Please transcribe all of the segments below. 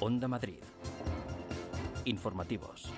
Onda Madrid. Informativos.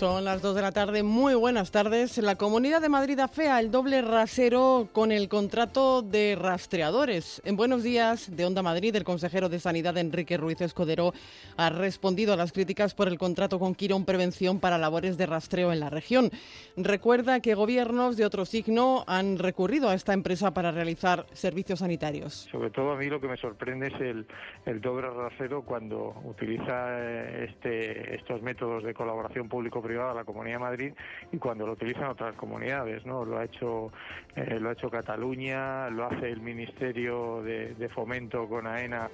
Son las 2 de la tarde. Muy buenas tardes. La Comunidad de Madrid afea el doble rasero con el contrato de rastreadores. En Buenos Días de Onda Madrid, el consejero de Sanidad Enrique Ruiz Escudero ha respondido a las críticas por el contrato con Quirón Prevención para labores de rastreo en la región. Recuerda que gobiernos de otro signo han recurrido a esta empresa para realizar servicios sanitarios. Sobre todo a mí lo que me sorprende es el, doble rasero cuando utiliza eh, este, estos métodos de colaboración público privada la Comunidad de Madrid y cuando lo utilizan otras comunidades, ¿no? Lo ha hecho eh, lo ha hecho Cataluña, lo hace el Ministerio de, de Fomento con AENA.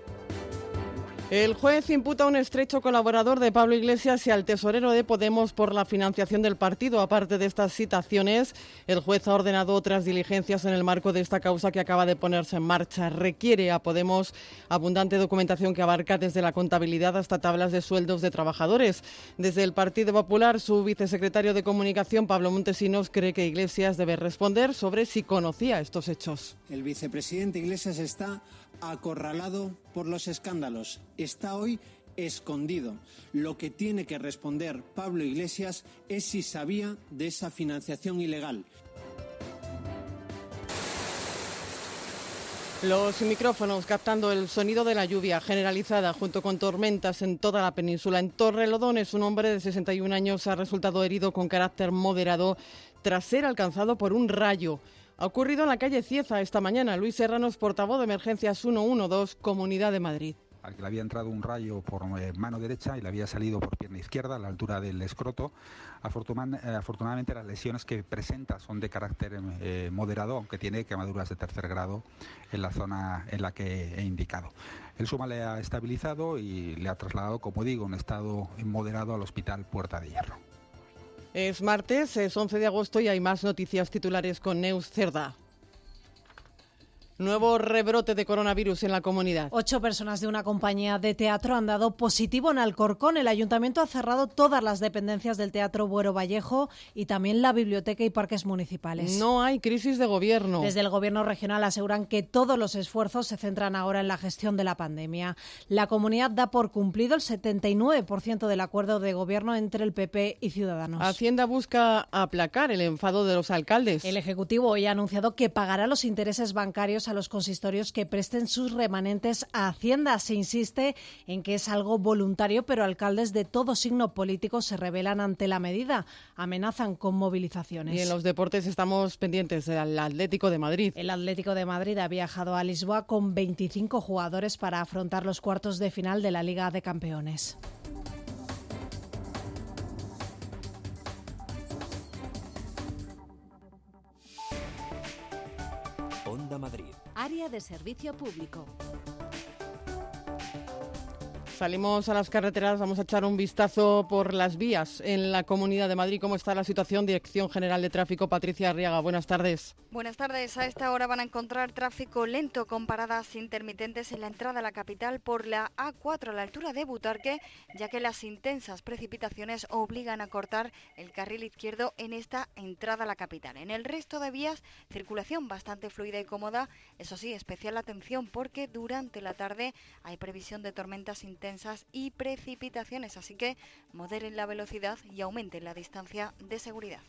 El juez imputa a un estrecho colaborador de Pablo Iglesias y al tesorero de Podemos por la financiación del partido. Aparte de estas citaciones, el juez ha ordenado otras diligencias en el marco de esta causa que acaba de ponerse en marcha. Requiere a Podemos abundante documentación que abarca desde la contabilidad hasta tablas de sueldos de trabajadores. Desde el Partido Popular, su vicesecretario de Comunicación, Pablo Montesinos, cree que Iglesias debe responder sobre si conocía estos hechos. El vicepresidente Iglesias está acorralado por los escándalos. Está hoy escondido. Lo que tiene que responder Pablo Iglesias es si sabía de esa financiación ilegal. Los micrófonos captando el sonido de la lluvia generalizada junto con tormentas en toda la península. En Torrelodones, un hombre de 61 años ha resultado herido con carácter moderado tras ser alcanzado por un rayo. Ha ocurrido en la calle Cieza esta mañana. Luis Serranos, portavoz de Emergencias 112, Comunidad de Madrid al que le había entrado un rayo por eh, mano derecha y le había salido por pierna izquierda a la altura del escroto. Eh, afortunadamente las lesiones que presenta son de carácter eh, moderado, aunque tiene quemaduras de tercer grado en la zona en la que he indicado. El suma le ha estabilizado y le ha trasladado, como digo, en estado moderado al hospital Puerta de Hierro. Es martes, es 11 de agosto y hay más noticias titulares con Neus Cerda. Nuevo rebrote de coronavirus en la comunidad. Ocho personas de una compañía de teatro han dado positivo en Alcorcón. El ayuntamiento ha cerrado todas las dependencias del Teatro Buero Vallejo y también la biblioteca y parques municipales. No hay crisis de gobierno. Desde el gobierno regional aseguran que todos los esfuerzos se centran ahora en la gestión de la pandemia. La comunidad da por cumplido el 79% del acuerdo de gobierno entre el PP y Ciudadanos. Hacienda busca aplacar el enfado de los alcaldes. El Ejecutivo hoy ha anunciado que pagará los intereses bancarios a los consistorios que presten sus remanentes a Hacienda. Se insiste en que es algo voluntario, pero alcaldes de todo signo político se rebelan ante la medida. Amenazan con movilizaciones. Y en los deportes estamos pendientes del Atlético de Madrid. El Atlético de Madrid ha viajado a Lisboa con 25 jugadores para afrontar los cuartos de final de la Liga de Campeones. Onda Madrid. Área de servicio público. Salimos a las carreteras, vamos a echar un vistazo por las vías en la Comunidad de Madrid. ¿Cómo está la situación? Dirección General de Tráfico, Patricia Arriaga. Buenas tardes. Buenas tardes. A esta hora van a encontrar tráfico lento con paradas intermitentes en la entrada a la capital por la A4 a la altura de Butarque, ya que las intensas precipitaciones obligan a cortar el carril izquierdo en esta entrada a la capital. En el resto de vías, circulación bastante fluida y cómoda. Eso sí, especial atención porque durante la tarde hay previsión de tormentas intensas y precipitaciones, así que moderen la velocidad y aumenten la distancia de seguridad.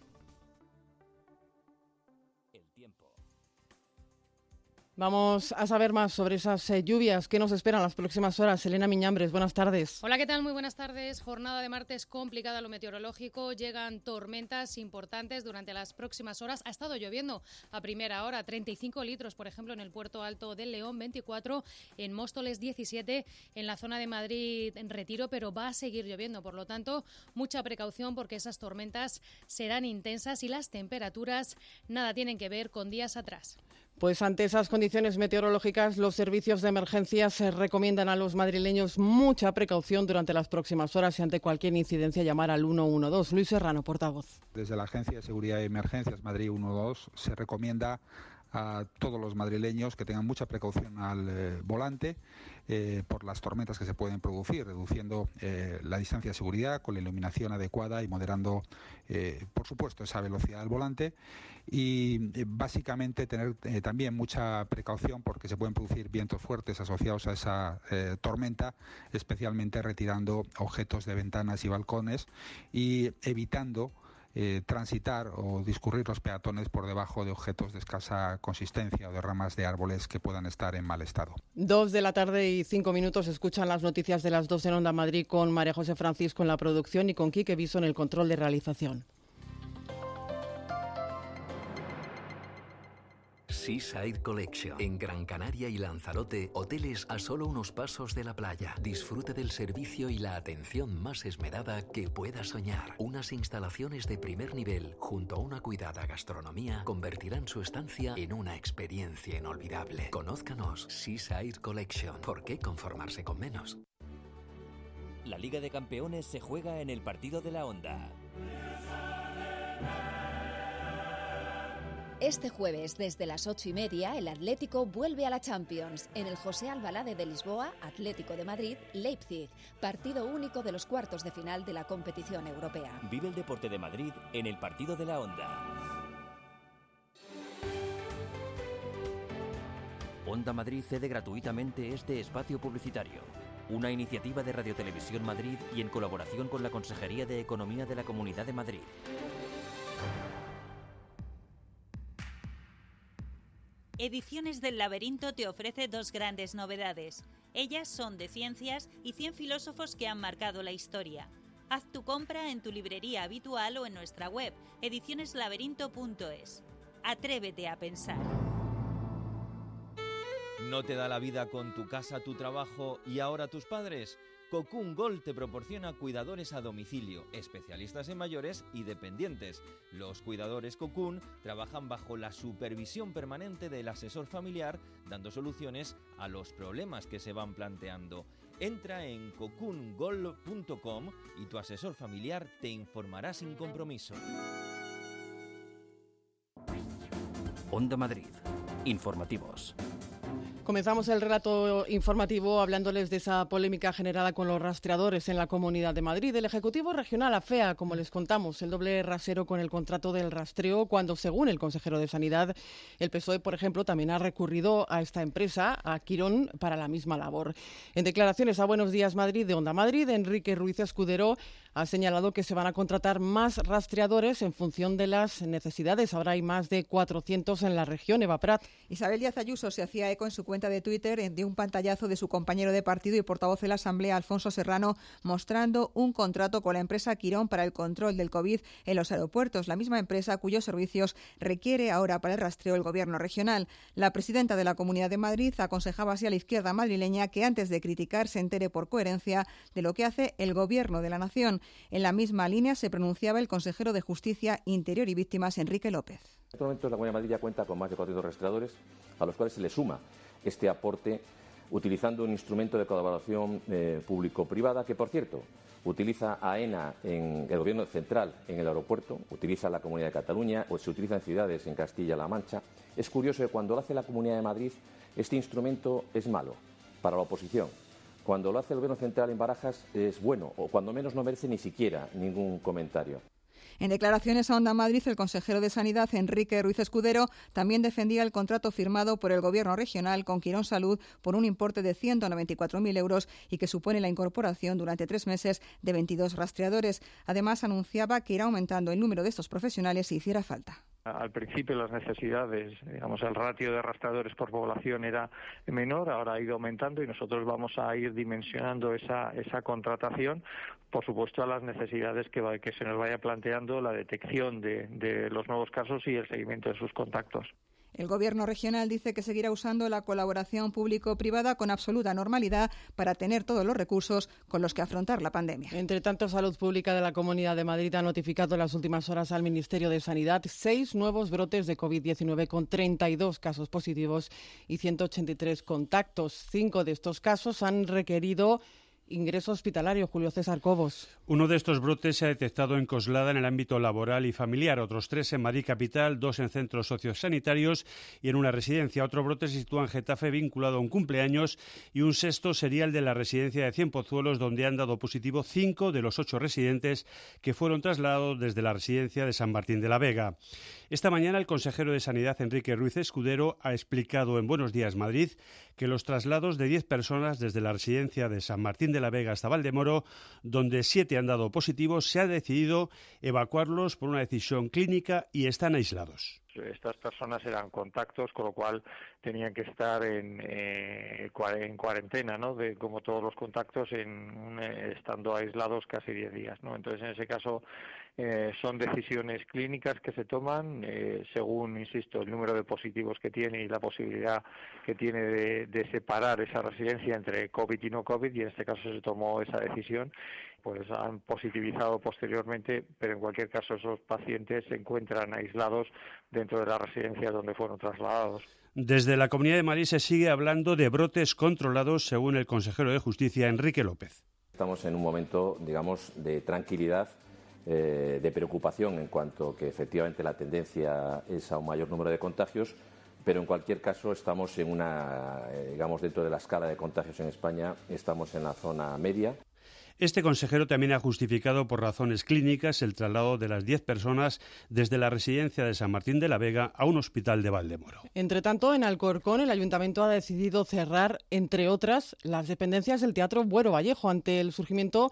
Vamos a saber más sobre esas eh, lluvias que nos esperan las próximas horas. Elena Miñambres, buenas tardes. Hola, ¿qué tal? Muy buenas tardes. Jornada de martes complicada lo meteorológico. Llegan tormentas importantes durante las próximas horas. Ha estado lloviendo a primera hora, 35 litros, por ejemplo, en el puerto alto del León, 24 en Móstoles, 17 en la zona de Madrid en retiro, pero va a seguir lloviendo. Por lo tanto, mucha precaución porque esas tormentas serán intensas y las temperaturas nada tienen que ver con días atrás. Pues ante esas condiciones meteorológicas, los servicios de emergencia se recomiendan a los madrileños mucha precaución durante las próximas horas y ante cualquier incidencia llamar al 112. Luis Serrano, portavoz. Desde la Agencia de Seguridad y Emergencias Madrid 12 se recomienda a todos los madrileños que tengan mucha precaución al eh, volante eh, por las tormentas que se pueden producir, reduciendo eh, la distancia de seguridad con la iluminación adecuada y moderando, por supuesto, esa velocidad del volante. Y básicamente tener también mucha precaución porque se pueden producir vientos fuertes asociados a esa tormenta, especialmente retirando objetos de ventanas y balcones y evitando eh, transitar o discurrir los peatones por debajo de objetos de escasa consistencia o de ramas de árboles que puedan estar en mal estado. Dos de la tarde y cinco minutos escuchan las noticias de las dos en Onda Madrid con María José Francisco en la producción y con Quique Viso en el control de realización. Seaside Collection. En Gran Canaria y Lanzarote, hoteles a solo unos pasos de la playa. Disfrute del servicio y la atención más esmerada que pueda soñar. Unas instalaciones de primer nivel, junto a una cuidada gastronomía, convertirán su estancia en una experiencia inolvidable. Conózcanos Seaside Collection. ¿Por qué conformarse con menos? La Liga de Campeones se juega en el partido de la Onda. Este jueves, desde las ocho y media, el Atlético vuelve a la Champions en el José Albalade de Lisboa, Atlético de Madrid, Leipzig, partido único de los cuartos de final de la competición europea. Vive el deporte de Madrid en el partido de la Onda. Onda Madrid cede gratuitamente este espacio publicitario. Una iniciativa de Radio Televisión Madrid y en colaboración con la Consejería de Economía de la Comunidad de Madrid. Ediciones del Laberinto te ofrece dos grandes novedades. Ellas son de ciencias y 100 filósofos que han marcado la historia. Haz tu compra en tu librería habitual o en nuestra web, edicioneslaberinto.es. Atrévete a pensar. ¿No te da la vida con tu casa, tu trabajo y ahora tus padres? Cocoon Gold te proporciona cuidadores a domicilio, especialistas en mayores y dependientes. Los cuidadores Cocoon trabajan bajo la supervisión permanente del asesor familiar, dando soluciones a los problemas que se van planteando. Entra en cocoongold.com y tu asesor familiar te informará sin compromiso. Onda Madrid. Informativos. Comenzamos el relato informativo hablándoles de esa polémica generada con los rastreadores en la Comunidad de Madrid. El Ejecutivo Regional afea, como les contamos, el doble rasero con el contrato del rastreo cuando, según el consejero de Sanidad, el PSOE, por ejemplo, también ha recurrido a esta empresa, a Quirón, para la misma labor. En declaraciones a Buenos Días Madrid de Onda Madrid, Enrique Ruiz Escudero ha señalado que se van a contratar más rastreadores en función de las necesidades. Ahora hay más de 400 en la región. Eva Prat. Isabel Díaz Ayuso se hacía eco en su cuenta de Twitter de un pantallazo de su compañero de partido y portavoz de la Asamblea, Alfonso Serrano, mostrando un contrato con la empresa Quirón para el control del COVID en los aeropuertos, la misma empresa cuyos servicios requiere ahora para el rastreo el Gobierno regional. La presidenta de la Comunidad de Madrid aconsejaba así a la izquierda madrileña que antes de criticar se entere por coherencia de lo que hace el Gobierno de la Nación. En la misma línea se pronunciaba el consejero de Justicia, Interior y Víctimas, Enrique López. En este momento la Comunidad de Madrid ya cuenta con más de 400 rastreadores, a los cuales se le suma este aporte utilizando un instrumento de colaboración eh, público-privada que, por cierto, utiliza AENA en el Gobierno central en el aeropuerto, utiliza la Comunidad de Cataluña o se utiliza en ciudades en Castilla-La Mancha. Es curioso que cuando lo hace la Comunidad de Madrid, este instrumento es malo para la oposición cuando lo hace el Gobierno Central en Barajas es bueno, o cuando menos no merece ni siquiera ningún comentario. En declaraciones a Onda Madrid, el consejero de Sanidad, Enrique Ruiz Escudero, también defendía el contrato firmado por el Gobierno regional con Quirón Salud por un importe de 194.000 euros y que supone la incorporación durante tres meses de 22 rastreadores. Además, anunciaba que irá aumentando el número de estos profesionales si hiciera falta al principio las necesidades, digamos, el ratio de rastreadores por población era menor, ahora ha ido aumentando y nosotros vamos a ir dimensionando esa, esa contratación, por supuesto, a las necesidades que, que se nos vaya planteando la detección de, de los nuevos casos y el seguimiento de sus contactos. El Gobierno regional dice que seguirá usando la colaboración público-privada con absoluta normalidad para tener todos los recursos con los que afrontar la pandemia. Entre tanto, Salud Pública de la Comunidad de Madrid ha notificado en las últimas horas al Ministerio de Sanidad seis nuevos brotes de COVID-19 con 32 casos positivos y 183 contactos. Cinco de estos casos han requerido ingreso hospitalario. Julio César Cobos. Uno de estos brotes se ha detectado en Coslada en el ámbito laboral y familiar, otros tres en Madrid Capital, dos en centros sociosanitarios y en una residencia. Otro brote se sitúa en Getafe vinculado a un cumpleaños y un sexto sería el de la residencia de Cien Pozuelos, donde han dado positivo cinco de los ocho residentes que fueron trasladados desde la residencia de San Martín de la Vega. Esta mañana el consejero de Sanidad, Enrique Ruiz Escudero, ha explicado en Buenos Días Madrid que los traslados de diez personas desde la residencia de San Martín de la Vega hasta Valdemoro, donde siete han dado positivo, se ha decidido evacuarlos por una decisión clínica y están aislados estas personas eran contactos, con lo cual tenían que estar en, eh, en cuarentena, ¿no? De, como todos los contactos, en, eh, estando aislados casi 10 días, ¿no? Entonces, en ese caso, eh, son decisiones clínicas que se toman eh, según, insisto, el número de positivos que tiene y la posibilidad que tiene de, separar esa residencia entre COVID y no COVID y en este caso se tomó esa decisión pues han positivizado posteriormente, pero en cualquier caso esos pacientes se encuentran aislados dentro de la residencia donde fueron trasladados. Desde la Comunidad de Madrid se sigue hablando de brotes controlados, según el consejero de Justicia, Enrique López. Estamos en un momento, digamos, de tranquilidad eh, de preocupación en cuanto que efectivamente la tendencia es a un mayor número de contagios, pero en cualquier caso estamos en una, eh, digamos, dentro de la escala de contagios en España, estamos en la zona media. Este consejero también ha justificado por razones clínicas el traslado de las 10 personas desde la residencia de San Martín de la Vega a un hospital de Valdemoro. Entre tanto, en Alcorcón, el ayuntamiento ha decidido cerrar, entre otras, las dependencias del Teatro Buero Vallejo ante el surgimiento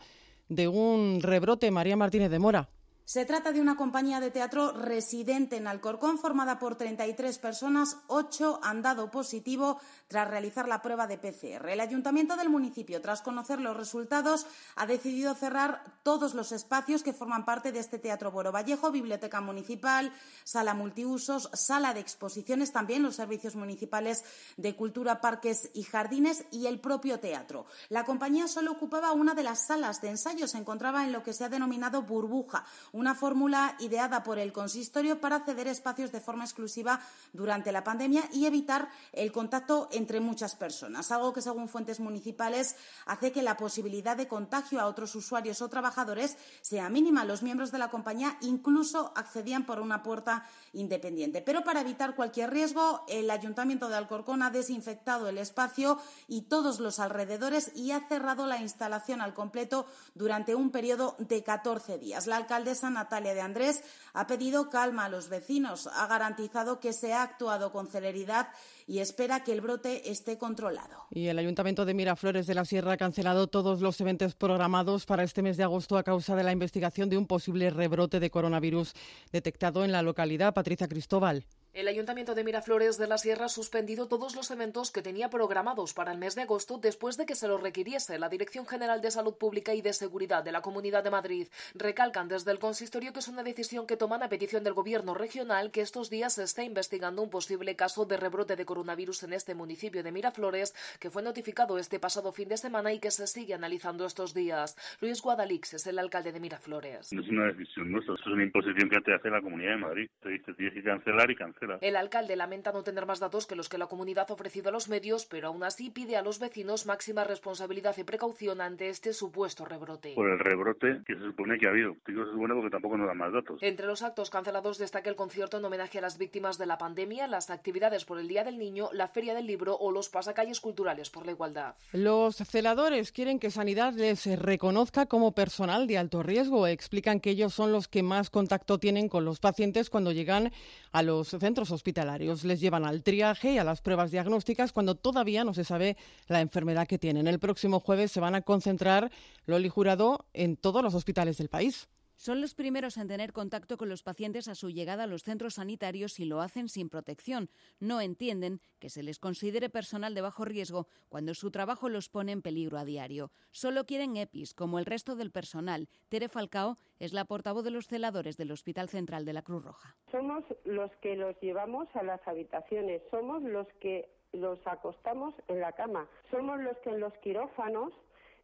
de un rebrote. María Martínez de Mora. Se trata de una compañía de teatro residente en Alcorcón formada por 33 personas. Ocho han dado positivo tras realizar la prueba de PCR. El ayuntamiento del municipio, tras conocer los resultados, ha decidido cerrar todos los espacios que forman parte de este teatro Boro Vallejo, biblioteca municipal, sala multiusos, sala de exposiciones, también los servicios municipales de cultura, parques y jardines y el propio teatro. La compañía solo ocupaba una de las salas de ensayo, se encontraba en lo que se ha denominado burbuja una fórmula ideada por el consistorio para ceder espacios de forma exclusiva durante la pandemia y evitar el contacto entre muchas personas, algo que según fuentes municipales hace que la posibilidad de contagio a otros usuarios o trabajadores sea mínima. Los miembros de la compañía incluso accedían por una puerta independiente. Pero para evitar cualquier riesgo, el Ayuntamiento de Alcorcón ha desinfectado el espacio y todos los alrededores y ha cerrado la instalación al completo durante un periodo de 14 días. La alcaldesa Natalia de Andrés ha pedido calma a los vecinos, ha garantizado que se ha actuado con celeridad y espera que el brote esté controlado. Y el Ayuntamiento de Miraflores de la Sierra ha cancelado todos los eventos programados para este mes de agosto a causa de la investigación de un posible rebrote de coronavirus detectado en la localidad. Patricia Cristóbal. El Ayuntamiento de Miraflores de la Sierra ha suspendido todos los eventos que tenía programados para el mes de agosto después de que se lo requiriese la Dirección General de Salud Pública y de Seguridad de la Comunidad de Madrid. Recalcan desde el consistorio que es una decisión que toman a petición del Gobierno regional que estos días se está investigando un posible caso de rebrote de coronavirus en este municipio de Miraflores que fue notificado este pasado fin de semana y que se sigue analizando estos días. Luis Guadalix es el alcalde de Miraflores. No es una decisión nuestra, es una imposición que te hace la Comunidad de Madrid. Te dice tienes que cancelar y cancelar. El alcalde lamenta no tener más datos que los que la comunidad ha ofrecido a los medios, pero aún así pide a los vecinos máxima responsabilidad y precaución ante este supuesto rebrote. Por el rebrote que se supone que ha habido. Digo, es bueno porque tampoco nos dan más datos. Entre los actos cancelados destaca el concierto en homenaje a las víctimas de la pandemia, las actividades por el Día del Niño, la Feria del Libro o los pasacalles culturales por la igualdad. Los celadores quieren que Sanidad les reconozca como personal de alto riesgo. Explican que ellos son los que más contacto tienen con los pacientes cuando llegan a los centros hospitalarios. Les llevan al triaje y a las pruebas diagnósticas cuando todavía no se sabe la enfermedad que tienen. El próximo jueves se van a concentrar, Loli Jurado, en todos los hospitales del país. Son los primeros en tener contacto con los pacientes a su llegada a los centros sanitarios y lo hacen sin protección. No entienden que se les considere personal de bajo riesgo cuando su trabajo los pone en peligro a diario. Solo quieren EPIs, como el resto del personal. Tere Falcao es la portavoz de los celadores del Hospital Central de la Cruz Roja. Somos los que los llevamos a las habitaciones, somos los que los acostamos en la cama, somos los que en los quirófanos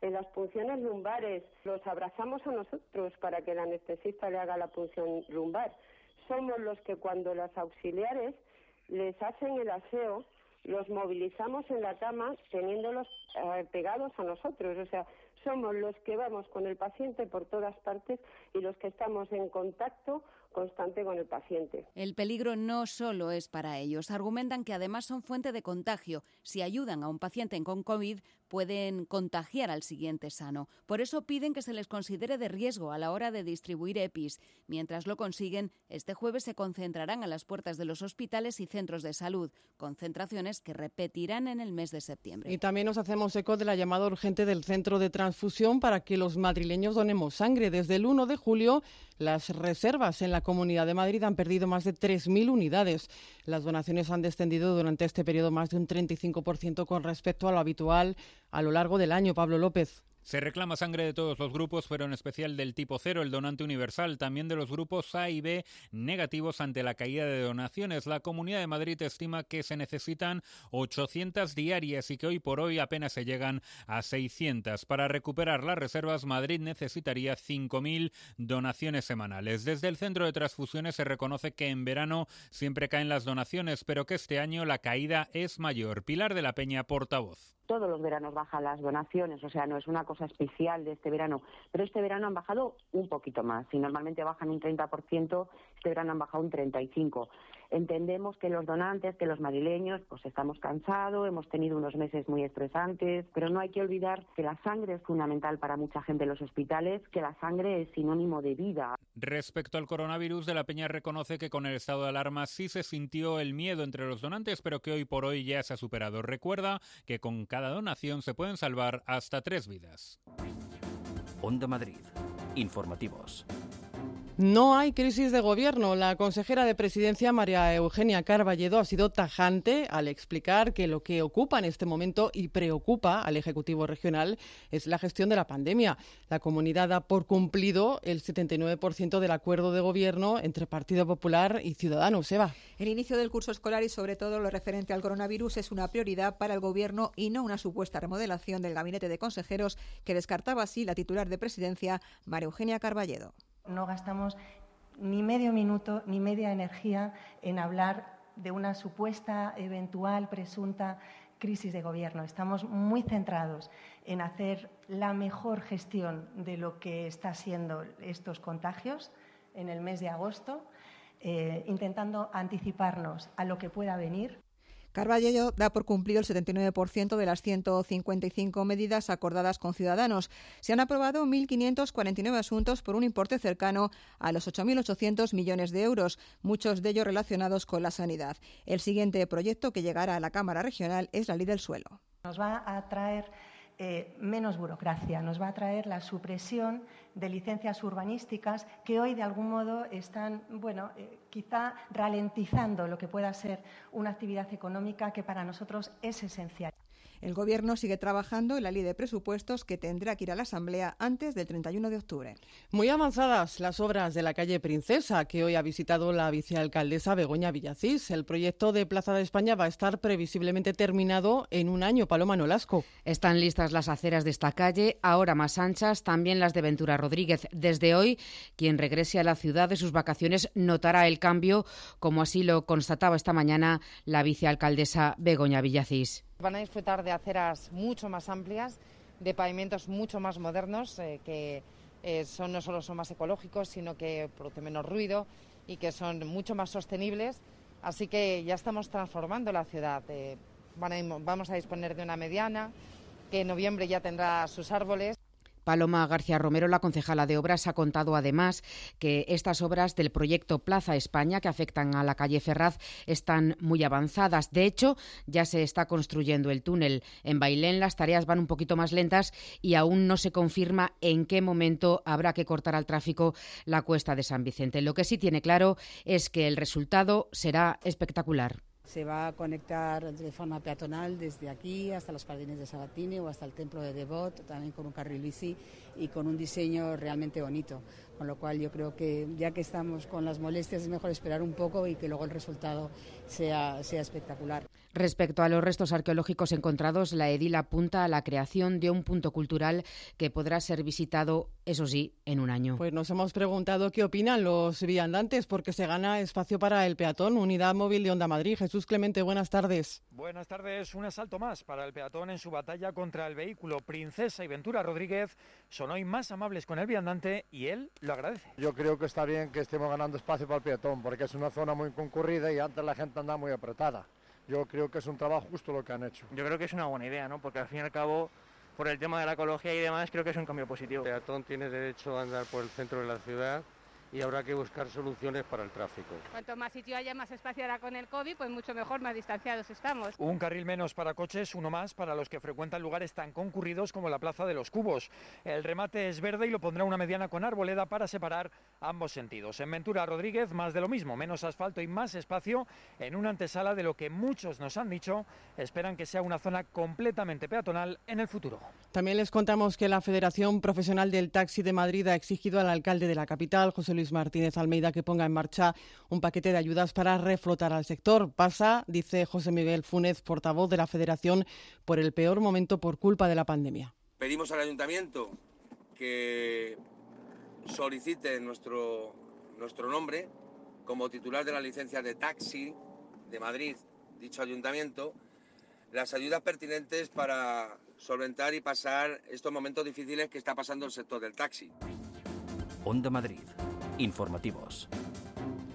en las punciones lumbares los abrazamos a nosotros para que el anestesista le haga la punción lumbar. Somos los que cuando las auxiliares les hacen el aseo, los movilizamos en la cama teniéndolos eh, pegados a nosotros. O sea, somos los que vamos con el paciente por todas partes y los que estamos en contacto constante con el paciente. El peligro no solo es para ellos. Argumentan que además son fuente de contagio. Si ayudan a un paciente con COVID, pueden contagiar al siguiente sano. Por eso piden que se les considere de riesgo a la hora de distribuir EPIs. Mientras lo consiguen, este jueves se concentrarán a las puertas de los hospitales y centros de salud, concentraciones que repetirán en el mes de septiembre. Y también nos hacemos eco de la llamada urgente del Centro de Transfusión para que los madrileños donemos sangre. Desde el 1 de julio, las reservas en la Comunidad de Madrid han perdido más de 3.000 unidades. Las donaciones han descendido durante este periodo más de un 35% con respecto a lo habitual a lo largo del año. Pablo López. Se reclama sangre de todos los grupos, pero en especial del tipo cero, el donante universal, también de los grupos A y B negativos ante la caída de donaciones. La Comunidad de Madrid estima que se necesitan 800 diarias y que hoy por hoy apenas se llegan a 600. Para recuperar las reservas, Madrid necesitaría 5.000 donaciones semanales. Desde el Centro de Transfusiones se reconoce que en verano siempre caen las donaciones, pero que este año la caída es mayor. Pilar de la Peña, portavoz todos los veranos bajan las donaciones, o sea, no es una cosa especial de este verano, pero este verano han bajado un poquito más. Si normalmente bajan un 30%, este verano han bajado un 35%. Entendemos que los donantes, que los madrileños, pues estamos cansados, hemos tenido unos meses muy estresantes, pero no hay que olvidar que la sangre es fundamental para mucha gente en los hospitales, que la sangre es sinónimo de vida. Respecto al coronavirus, De la Peña reconoce que con el estado de alarma sí se sintió el miedo entre los donantes, pero que hoy por hoy ya se ha superado. Recuerda que con cada donación se pueden salvar hasta tres vidas. Onda Madrid. Informativos. No hay crisis de gobierno. La consejera de presidencia, María Eugenia Carballedo, ha sido tajante al explicar que lo que ocupa en este momento y preocupa al Ejecutivo regional es la gestión de la pandemia. La comunidad da por cumplido el 79% del acuerdo de gobierno entre Partido Popular y Ciudadanos. Eva. El inicio del curso escolar y sobre todo lo referente al coronavirus es una prioridad para el gobierno y no una supuesta remodelación del gabinete de consejeros que descartaba así la titular de presidencia, María Eugenia Carballedo. No gastamos ni medio minuto ni media energía en hablar de una supuesta, eventual, presunta crisis de gobierno. Estamos muy centrados en hacer la mejor gestión de lo que está siendo estos contagios en el mes de agosto, eh, intentando anticiparnos a lo que pueda venir. Carballo da por cumplido el 79% de las 155 medidas acordadas con Ciudadanos. Se han aprobado 1.549 asuntos por un importe cercano a los 8.800 millones de euros, muchos de ellos relacionados con la sanidad. El siguiente proyecto que llegará a la Cámara Regional es la Ley del Suelo. Nos va a traer eh, menos burocracia, nos va a traer la supresión de licencias urbanísticas que hoy de algún modo están, bueno, eh, quizá ralentizando lo que pueda ser una actividad económica que para nosotros es esencial. El Gobierno sigue trabajando en la ley de presupuestos que tendrá que ir a la Asamblea antes del 31 de octubre. Muy avanzadas las obras de la calle Princesa, que hoy ha visitado la vicealcaldesa Begoña Villacís. El proyecto de Plaza de España va a estar previsiblemente terminado en un año. Paloma Nolasco. Están listas las aceras de esta calle, ahora más anchas, también las de Ventura Rodríguez. Desde hoy, quien regrese a la ciudad de sus vacaciones notará el cambio, como así lo constataba esta mañana la vicealcaldesa Begoña Villacís. Van a disfrutar de aceras mucho más amplias, de pavimentos mucho más modernos, eh, que eh, son, no solo son más ecológicos, sino que producen menos ruido y que son mucho más sostenibles. Así que ya estamos transformando la ciudad. Eh, vamos a disponer de una mediana que en noviembre ya tendrá sus árboles. Paloma García Romero, la concejala de Obras, ha contado además que estas obras del proyecto Plaza España, que afectan a la calle Ferraz, están muy avanzadas. De hecho, ya se está construyendo el túnel. En Bailén las tareas van un poquito más lentas y aún no se confirma en qué momento habrá que cortar al tráfico la cuesta de San Vicente. Lo que sí tiene claro es que el resultado será espectacular. Se va a conectar de forma peatonal desde aquí hasta los jardines de Sabatini o hasta el templo de Devot, también con un carril bici y con un diseño realmente bonito. Con lo cual yo creo que ya que estamos con las molestias es mejor esperar un poco y que luego el resultado sea, sea espectacular. Respecto a los restos arqueológicos encontrados, la edil apunta a la creación de un punto cultural que podrá ser visitado, eso sí, en un año. Pues nos hemos preguntado qué opinan los viandantes porque se gana espacio para el peatón. Unidad Móvil de Onda Madrid. Jesús Clemente, buenas tardes. Buenas tardes. Un asalto más para el peatón en su batalla contra el vehículo. Princesa y Ventura Rodríguez son hoy más amables con el viandante y él lo agradece. Yo creo que está bien que estemos ganando espacio para el peatón porque es una zona muy concurrida y antes la gente andaba muy apretada. Yo creo que es un trabajo justo lo que han hecho. Yo creo que es una buena idea, ¿no? Porque al fin y al cabo, por el tema de la ecología y demás, creo que es un cambio positivo. El peatón tiene derecho a andar por el centro de la ciudad y habrá que buscar soluciones para el tráfico. Cuanto más sitio haya, más espacio hará con el COVID, pues mucho mejor, más distanciados estamos. Un carril menos para coches, uno más para los que frecuentan lugares tan concurridos como la Plaza de los Cubos. El remate es verde y lo pondrá una mediana con arboleda para separar ambos sentidos. En Ventura Rodríguez, más de lo mismo, menos asfalto y más espacio en una antesala de lo que muchos nos han dicho, esperan que sea una zona completamente peatonal en el futuro. También les contamos que la Federación Profesional del Taxi de Madrid ha exigido al alcalde de la capital, José Luis Martínez Almeida, que ponga en marcha un paquete de ayudas para reflotar al sector. Pasa, dice José Miguel Funes, portavoz de la Federación, por el peor momento por culpa de la pandemia. Pedimos al ayuntamiento que solicite nuestro, nuestro nombre como titular de la licencia de taxi de Madrid, dicho ayuntamiento, las ayudas pertinentes para solventar y pasar estos momentos difíciles que está pasando el sector del taxi. Onda Madrid. Informativos.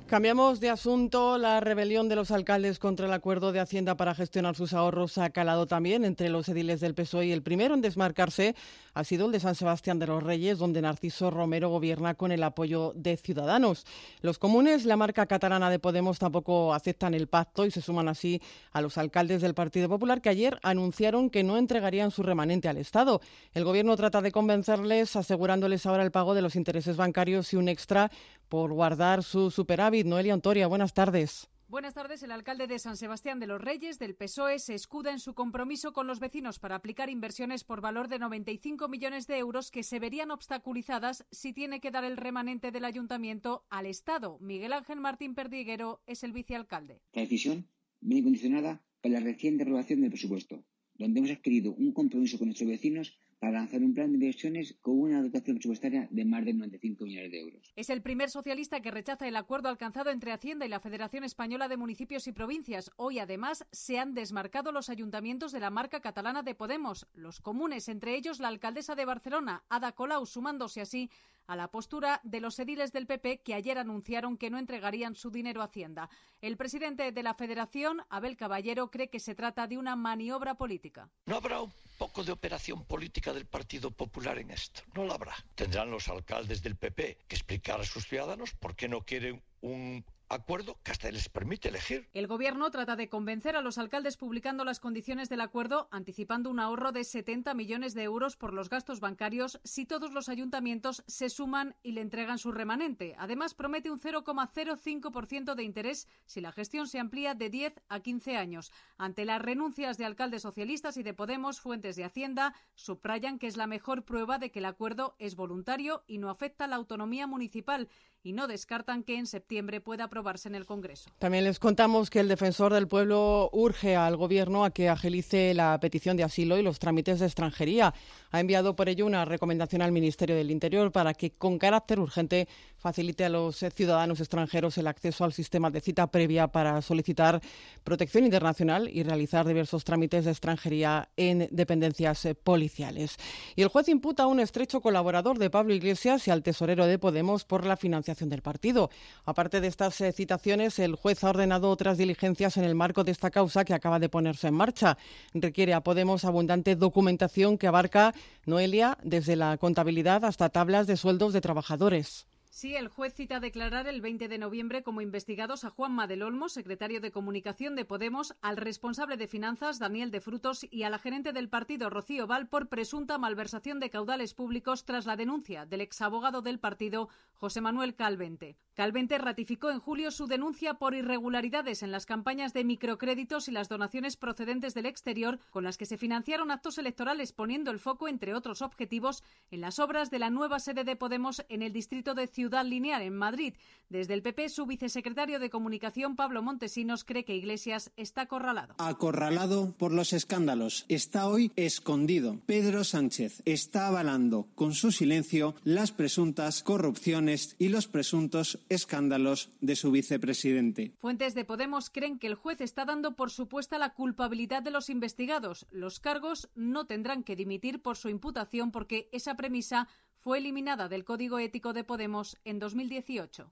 Cambiamos de asunto. La rebelión de los alcaldes contra el acuerdo de Hacienda para gestionar sus ahorros ha calado también entre los ediles del PSOE y el primero en desmarcarse ha sido el de San Sebastián de los Reyes, donde Narciso Romero gobierna con el apoyo de Ciudadanos. Los comunes, la marca catalana de Podemos, tampoco aceptan el pacto y se suman así a los alcaldes del Partido Popular que ayer anunciaron que no entregarían su remanente al Estado. El gobierno trata de convencerles asegurándoles ahora el pago de los intereses bancarios y un extra por guardar su superávit. Noelia Ontoria, buenas tardes. Buenas tardes. El alcalde de San Sebastián de los Reyes del PSOE se escuda en su compromiso con los vecinos para aplicar inversiones por valor de 95 millones de euros que se verían obstaculizadas si tiene que dar el remanente del ayuntamiento al Estado. Miguel Ángel Martín Perdiguero es el vicealcalde. La decisión viene condicionada por la reciente aprobación del presupuesto, donde hemos adquirido un compromiso con nuestros vecinos para lanzar un plan de inversiones con una dotación presupuestaria de más de 95 millones de euros. Es el primer socialista que rechaza el acuerdo alcanzado entre Hacienda y la Federación Española de Municipios y Provincias. Hoy, además, se han desmarcado los ayuntamientos de la marca catalana de Podemos, los comunes, entre ellos la alcaldesa de Barcelona, Ada Colau, sumándose así a la postura de los ediles del PP que ayer anunciaron que no entregarían su dinero a Hacienda. El presidente de la Federación, Abel Caballero, cree que se trata de una maniobra política. No habrá un poco de operación política del Partido Popular en esto. No la habrá. Tendrán los alcaldes del PP que explicar a sus ciudadanos por qué no quieren un acuerdo que hasta les permite elegir. El Gobierno trata de convencer a los alcaldes publicando las condiciones del acuerdo, anticipando un ahorro de 70 millones de euros por los gastos bancarios si todos los ayuntamientos se suman y le entregan su remanente. Además, promete un 0,05% de interés si la gestión se amplía de 10 a 15 años. Ante las renuncias de alcaldes socialistas y de Podemos, fuentes de Hacienda subrayan que es la mejor prueba de que el acuerdo es voluntario y no afecta a la autonomía municipal y no descartan que en septiembre pueda aprobarse en el Congreso. También les contamos que el defensor del pueblo urge al Gobierno a que agilice la petición de asilo y los trámites de extranjería. Ha enviado por ello una recomendación al Ministerio del Interior para que, con carácter urgente, facilite a los ciudadanos extranjeros el acceso al sistema de cita previa para solicitar protección internacional y realizar diversos trámites de extranjería en dependencias policiales. Y el juez imputa a un estrecho colaborador de Pablo Iglesias y al tesorero de Podemos por la financiación del partido. Aparte de estas eh, citaciones, el juez ha ordenado otras diligencias en el marco de esta causa que acaba de ponerse en marcha. Requiere a Podemos abundante documentación que abarca, Noelia, desde la contabilidad hasta tablas de sueldos de trabajadores. Sí, el juez cita a declarar el 20 de noviembre como investigados a Juan del Olmo, secretario de Comunicación de Podemos, al responsable de Finanzas, Daniel de Frutos, y a la gerente del partido, Rocío Val, por presunta malversación de caudales públicos tras la denuncia del exabogado del partido, José Manuel Calvente. Calvente ratificó en julio su denuncia por irregularidades en las campañas de microcréditos y las donaciones procedentes del exterior con las que se financiaron actos electorales, poniendo el foco, entre otros objetivos, en las obras de la nueva sede de Podemos en el distrito de Ciudad Ciudad Lineal en Madrid. Desde el PP, su vicesecretario de Comunicación, Pablo Montesinos, cree que Iglesias está acorralado. Acorralado por los escándalos. Está hoy escondido. Pedro Sánchez está avalando con su silencio las presuntas corrupciones y los presuntos escándalos de su vicepresidente. Fuentes de Podemos creen que el juez está dando por supuesta la culpabilidad de los investigados. Los cargos no tendrán que dimitir por su imputación porque esa premisa fue eliminada del Código Ético de Podemos en 2018.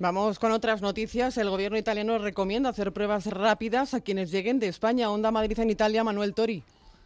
Vamos con otras noticias. El gobierno italiano recomienda hacer pruebas rápidas a quienes lleguen de España. Onda Madrid en Italia, Manuel Tori.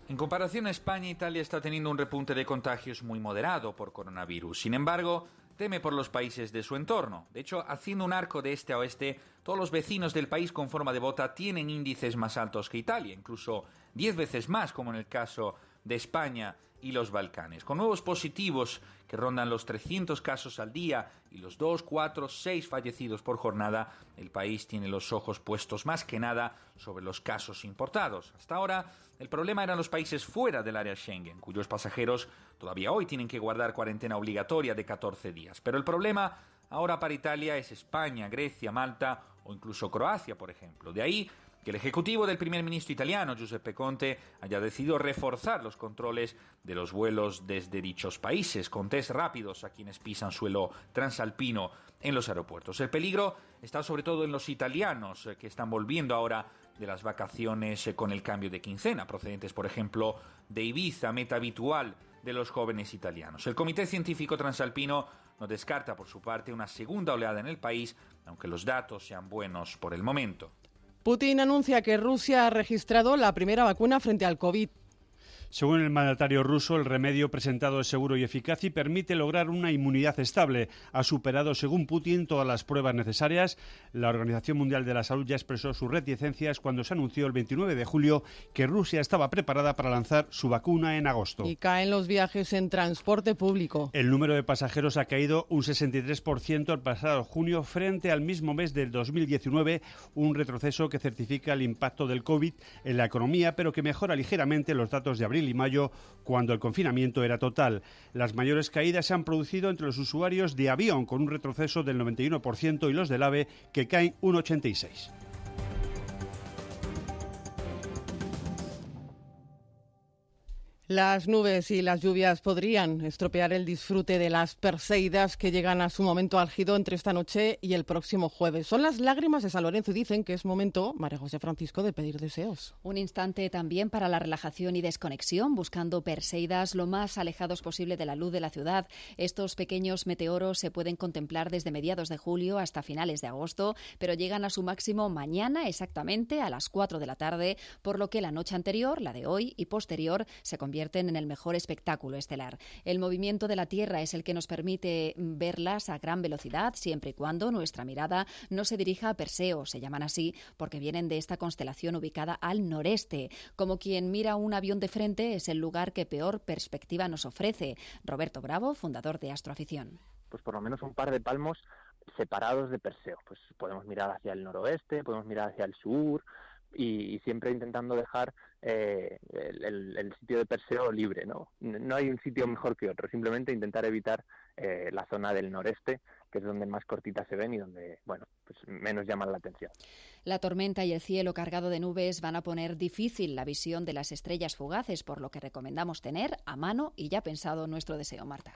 En comparación a España, Italia está teniendo un repunte de contagios muy moderado por coronavirus. Sin embargo, teme por los países de su entorno. De hecho, haciendo un arco de este a oeste, todos los vecinos del país con forma de bota tienen índices más altos que Italia, incluso diez veces más, como en el caso de España y los Balcanes, con nuevos positivos que rondan los 300 casos al día y los 2, 4, 6 fallecidos por jornada, el país tiene los ojos puestos más que nada sobre los casos importados. Hasta ahora, el problema eran los países fuera del área Schengen, cuyos pasajeros todavía hoy tienen que guardar cuarentena obligatoria de 14 días. Pero el problema ahora para Italia es España, Grecia, Malta o incluso Croacia, por ejemplo. De ahí que el ejecutivo del primer ministro italiano, Giuseppe Conte, haya decidido reforzar los controles de los vuelos desde dichos países, con test rápidos a quienes pisan suelo transalpino en los aeropuertos. El peligro está sobre todo en los italianos, eh, que están volviendo ahora de las vacaciones eh, con el cambio de quincena, procedentes, por ejemplo, de Ibiza, meta habitual de los jóvenes italianos. El Comité Científico Transalpino no descarta, por su parte, una segunda oleada en el país, aunque los datos sean buenos por el momento. Putin anuncia que Rusia ha registrado la primera vacuna frente al COVID. Según el mandatario ruso, el remedio presentado es seguro y eficaz y permite lograr una inmunidad estable. Ha superado, según Putin, todas las pruebas necesarias. La Organización Mundial de la Salud ya expresó sus reticencias cuando se anunció el 29 de julio que Rusia estaba preparada para lanzar su vacuna en agosto. Y caen los viajes en transporte público. El número de pasajeros ha caído un 63% el pasado junio frente al mismo mes del 2019, un retroceso que certifica el impacto del COVID en la economía, pero que mejora ligeramente los datos de abril y mayo, cuando el confinamiento era total. Las mayores caídas se han producido entre los usuarios de avión, con un retroceso del 91%, y los del AVE, que caen un 86%. Las nubes y las lluvias podrían estropear el disfrute de las Perseidas que llegan a su momento álgido entre esta noche y el próximo jueves. Son las lágrimas de San Lorenzo y dicen que es momento, María José Francisco, de pedir deseos. Un instante también para la relajación y desconexión, buscando Perseidas lo más alejados posible de la luz de la ciudad. Estos pequeños meteoros se pueden contemplar desde mediados de julio hasta finales de agosto, pero llegan a su máximo mañana exactamente a las 4 de la tarde, por lo que la noche anterior, la de hoy y posterior, se convierte en el mejor espectáculo estelar. El movimiento de la Tierra es el que nos permite verlas a gran velocidad, siempre y cuando nuestra mirada no se dirija a Perseo, se llaman así porque vienen de esta constelación ubicada al noreste. Como quien mira un avión de frente, es el lugar que peor perspectiva nos ofrece. Roberto Bravo, fundador de Astroafición. Pues por lo menos un par de palmos separados de Perseo. Pues podemos mirar hacia el noroeste, podemos mirar hacia el sur, y, siempre intentando dejar eh, el, sitio de Perseo libre, ¿no? No hay un sitio mejor que otro, simplemente intentar evitar eh, la zona del noreste, que es donde más cortitas se ven y donde, bueno, pues menos llaman la atención. La tormenta y el cielo cargado de nubes van a poner difícil la visión de las estrellas fugaces, por lo que recomendamos tener a mano y ya pensado nuestro deseo, Marta.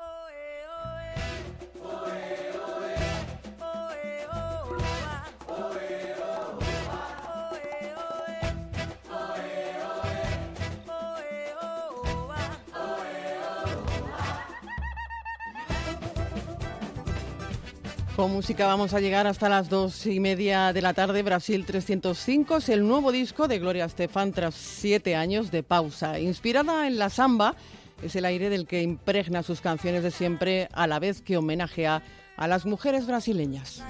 Con música vamos a llegar hasta las dos y media de la tarde. Brasil 305 es el nuevo disco de Gloria Estefan tras siete años de pausa. Inspirada en la samba, es el aire del que impregna sus canciones de siempre, a la vez que homenajea a las mujeres brasileñas.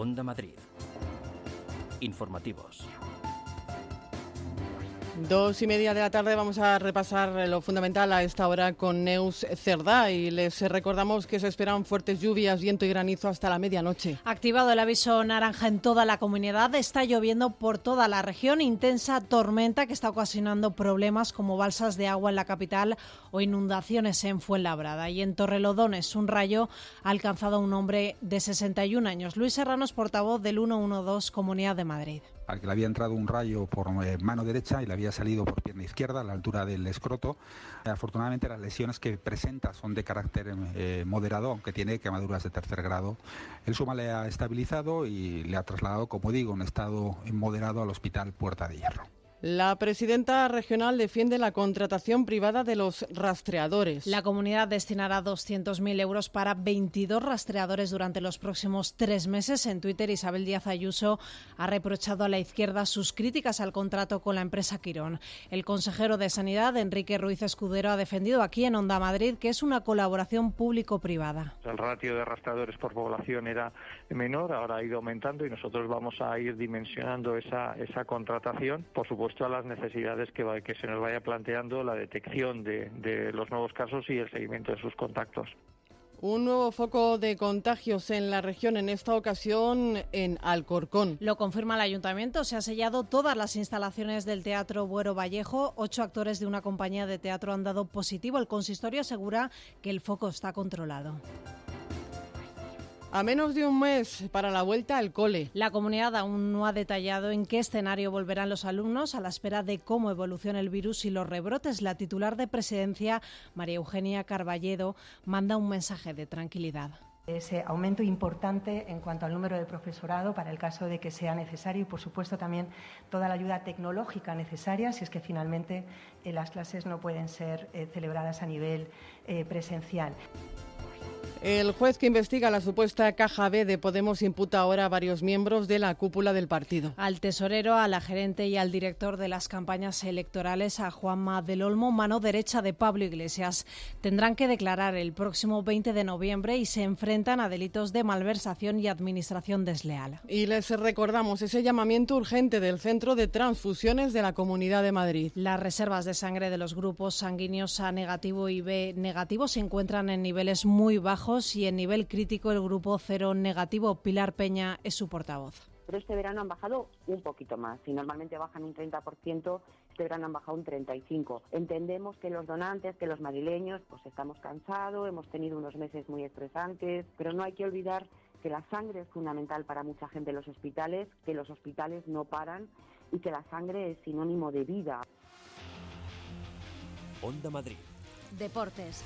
Onda Madrid. Informativos. Dos y media de la tarde vamos a repasar lo fundamental a esta hora con Neus Cerdá y les recordamos que se esperan fuertes lluvias, viento y granizo hasta la medianoche. Activado el aviso naranja en toda la comunidad, está lloviendo por toda la región, intensa tormenta que está ocasionando problemas como balsas de agua en la capital o inundaciones en Fuenlabrada. Y en Torrelodones, un rayo ha alcanzado a un hombre de 61 años. Luis Serrano es portavoz del 112 Comunidad de Madrid al que le había entrado un rayo por eh, mano derecha y le había salido por pierna izquierda a la altura del escroto. Afortunadamente las lesiones que presenta son de carácter eh, moderado, aunque tiene quemaduras de tercer grado. El suma le ha estabilizado y le ha trasladado, como digo, un estado moderado al hospital Puerta de Hierro. La presidenta regional defiende la contratación privada de los rastreadores. La comunidad destinará 200.000 euros para 22 rastreadores durante los próximos tres meses. En Twitter, Isabel Díaz Ayuso ha reprochado a la izquierda sus críticas al contrato con la empresa Quirón. El consejero de Sanidad, Enrique Ruiz Escudero, ha defendido aquí en Onda Madrid que es una colaboración público-privada. El ratio de rastreadores por población era menor, ahora ha ido aumentando y nosotros vamos a ir dimensionando esa, esa contratación. Por supuesto, a las necesidades que, que se nos vaya planteando la detección de, de los nuevos casos y el seguimiento de sus contactos. Un nuevo foco de contagios en la región, en esta ocasión en Alcorcón. Lo confirma el ayuntamiento. Se ha sellado todas las instalaciones del Teatro Buero Vallejo. Ocho actores de una compañía de teatro han dado positivo. El consistorio asegura que el foco está controlado. A menos de un mes para la vuelta al cole. La comunidad aún no ha detallado en qué escenario volverán los alumnos a la espera de cómo evoluciona el virus y los rebrotes. La titular de presidencia, María Eugenia Carballedo, manda un mensaje de tranquilidad ese aumento importante en cuanto al número de profesorado para el caso de que sea necesario y, por supuesto, también toda la ayuda tecnológica necesaria si es que finalmente eh, las clases no pueden ser eh, celebradas a nivel eh, presencial. El juez que investiga la supuesta caja B de Podemos imputa ahora a varios miembros de la cúpula del partido. Al tesorero, a la gerente y al director de las campañas electorales, a Juanma del Olmo, mano derecha de Pablo Iglesias. Tendrán que declarar el próximo 20 de noviembre y se enfrentan a delitos de malversación y administración desleal. Y les recordamos ese llamamiento urgente del Centro de Transfusiones de la Comunidad de Madrid. Las reservas de sangre de los grupos sanguíneos A negativo y B negativo se encuentran en niveles muy bajos y en nivel crítico el grupo cero negativo. Pilar Peña es su portavoz. Pero este verano han bajado un poquito más. Si normalmente bajan un 30%, este verano han bajado un 35%. Entendemos que los donantes, que los madrileños, pues estamos cansados, hemos tenido unos meses muy estresantes, pero no hay que olvidar que la sangre es fundamental para mucha gente en los hospitales, que los hospitales no paran y que la sangre es sinónimo de vida. Onda Madrid. Deportes.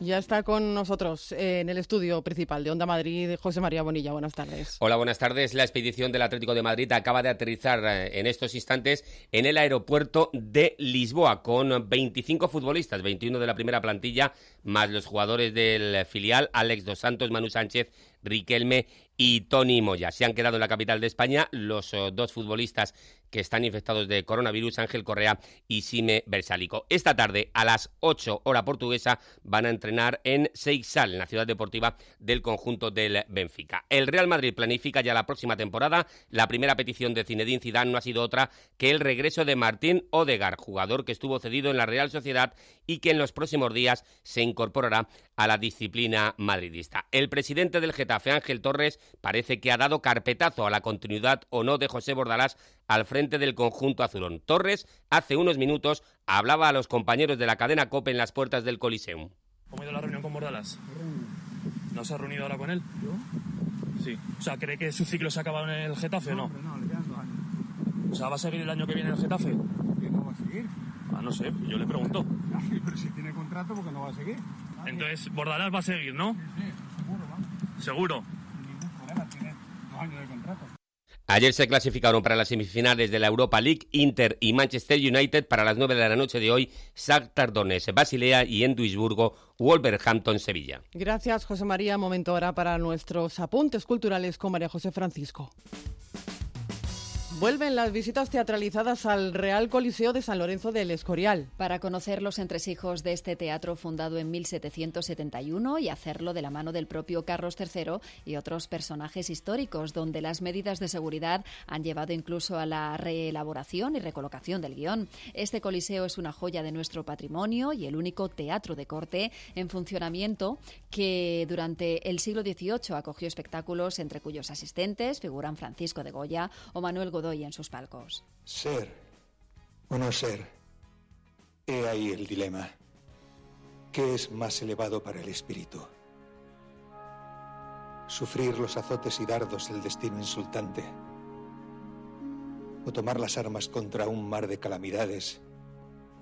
Ya está con nosotros eh, en el estudio principal de Onda Madrid José María Bonilla. Buenas tardes. Hola, buenas tardes. La expedición del Atlético de Madrid acaba de aterrizar eh, en estos instantes en el aeropuerto de Lisboa con 25 futbolistas, 21 de la primera plantilla, más los jugadores del filial, Alex Dos Santos, Manu Sánchez, Riquelme y Tony Moya. Se han quedado en la capital de España los oh, dos futbolistas que están infectados de coronavirus, Ángel Correa y Sime Bersálico. Esta tarde, a las 8 hora portuguesa, van a entrenar en Seixal, en la ciudad deportiva del conjunto del Benfica. El Real Madrid planifica ya la próxima temporada. La primera petición de Zinedine Zidane no ha sido otra que el regreso de Martín Odegar, jugador que estuvo cedido en la Real Sociedad y que en los próximos días se incorporará a la disciplina madridista. El presidente del Getafe, Ángel Torres, parece que ha dado carpetazo a la continuidad o no de José Bordalás al frente del conjunto azulón. Torres, hace unos minutos, hablaba a los compañeros de la cadena COPE en las puertas del Coliseum. ¿Cómo ha ido la reunión con Bordalás? ¿No se ha reunido ahora con él? ¿Yo? Sí. O sea, ¿cree que su ciclo se ha acabado en el Getafe o no? No, no, le quedan dos años. O sea, ¿va a seguir el año que viene en el Getafe? ¿Que no va a seguir? Ah, no sé, yo le pregunto. Pero si tiene contrato, ¿por qué no va a seguir? Entonces, Bordalás va a seguir, ¿no? Sí, sí, seguro, vamos. Seguro. Sin ningún problema, tiene dos años de contrato. Ayer se clasificaron para las semifinales de la Europa League Inter y Manchester United para las 9 de la noche de hoy, Shakhtar Donetsk, Basilea y en Duisburgo, Wolverhampton, Sevilla. Gracias, José María. Momento ahora para nuestros apuntes culturales con María José Francisco. Vuelven las visitas teatralizadas al Real Coliseo de San Lorenzo del Escorial. Para conocer los entresijos de este teatro fundado en 1771 y hacerlo de la mano del propio Carlos III y otros personajes históricos, donde las medidas de seguridad han llevado incluso a la reelaboración y recolocación del guion. Este coliseo es una joya de nuestro patrimonio y el único teatro de corte en funcionamiento que durante el siglo XVIII acogió espectáculos entre cuyos asistentes figuran Francisco de Goya o Manuel Godoy en sus palcos. Ser o no ser. He ahí el dilema. ¿Qué es más elevado para el espíritu? Sufrir los azotes y dardos del destino insultante. O tomar las armas contra un mar de calamidades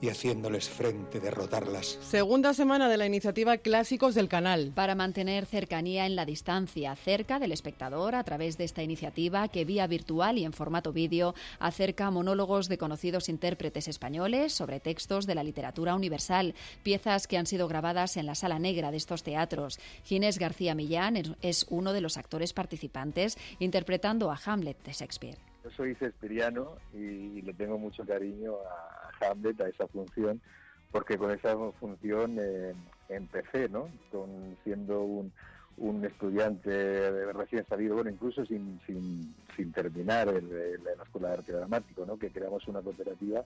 y haciéndoles frente, derrotarlas. Segunda semana de la iniciativa Clásicos del Canal. Para mantener cercanía en la distancia, cerca del espectador, a través de esta iniciativa que vía virtual y en formato vídeo acerca monólogos de conocidos intérpretes españoles sobre textos de la literatura universal, piezas que han sido grabadas en la sala negra de estos teatros. Ginés García Millán es uno de los actores participantes interpretando a Hamlet de Shakespeare. Yo soy cespiriano y le tengo mucho cariño a Hamlet, a esa función, porque con esa función eh, empecé, ¿no? Con, siendo un, un estudiante recién salido, bueno, incluso sin, sin, sin terminar el, la Escuela de Arte Dramático, ¿no? Que creamos una cooperativa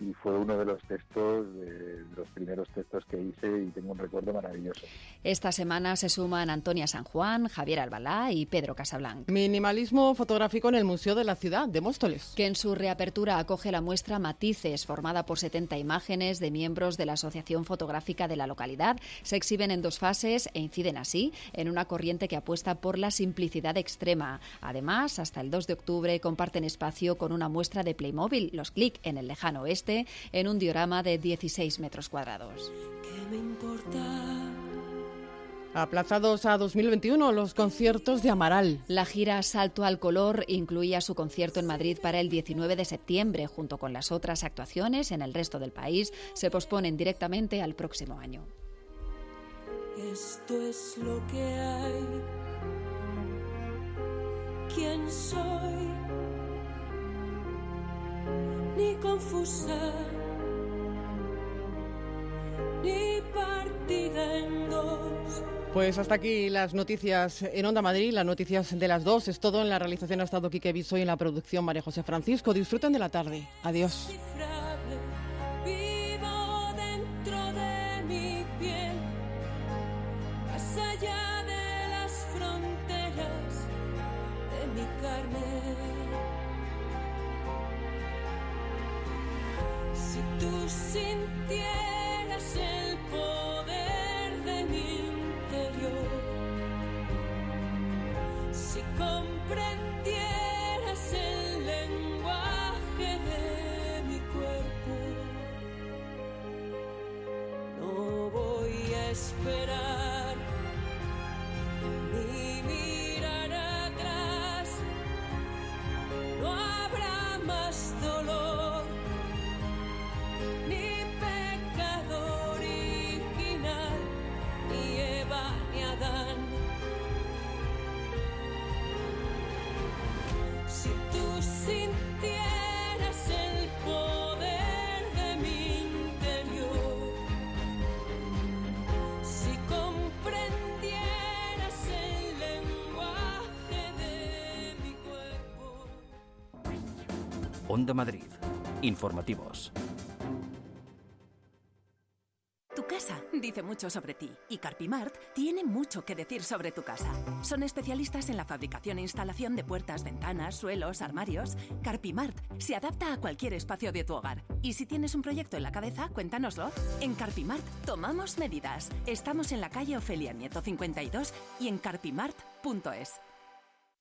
y fue uno de los textos, de los primeros textos que hice y tengo un recuerdo maravilloso. Esta semana se suman Antonia San Juan, Javier Albalá y Pedro Casablanc. Minimalismo fotográfico en el Museo de la Ciudad de Móstoles. Que en su reapertura acoge la muestra Matices, formada por 70 imágenes de miembros de la Asociación Fotográfica de la localidad. Se exhiben en dos fases e inciden así en una corriente que apuesta por la simplicidad extrema. Además, hasta el 2 de octubre comparten espacio con una muestra de Playmobil, los Click en el lejano oeste en un diorama de 16 metros cuadrados. Aplazados a 2021 los conciertos de Amaral. La gira Salto al Color incluía su concierto en Madrid para el 19 de septiembre, junto con las otras actuaciones en el resto del país, se posponen directamente al próximo año. Esto es lo que hay. ¿Quién soy? Ni confusa, ni partida en dos. Pues hasta aquí las noticias en Onda Madrid, las noticias de las dos. Es todo. En la realización ha estado Quique Viso y en la producción María José Francisco. Disfruten de la tarde. Adiós. Informativos. Tu casa dice mucho sobre ti y Carpimart tiene mucho que decir sobre tu casa. Son especialistas en la fabricación e instalación de puertas, ventanas, suelos, armarios. Carpimart se adapta a cualquier espacio de tu hogar. Y si tienes un proyecto en la cabeza, cuéntanoslo. En Carpimart tomamos medidas. Estamos en la calle Ofelia Nieto 52 y en carpimart.es.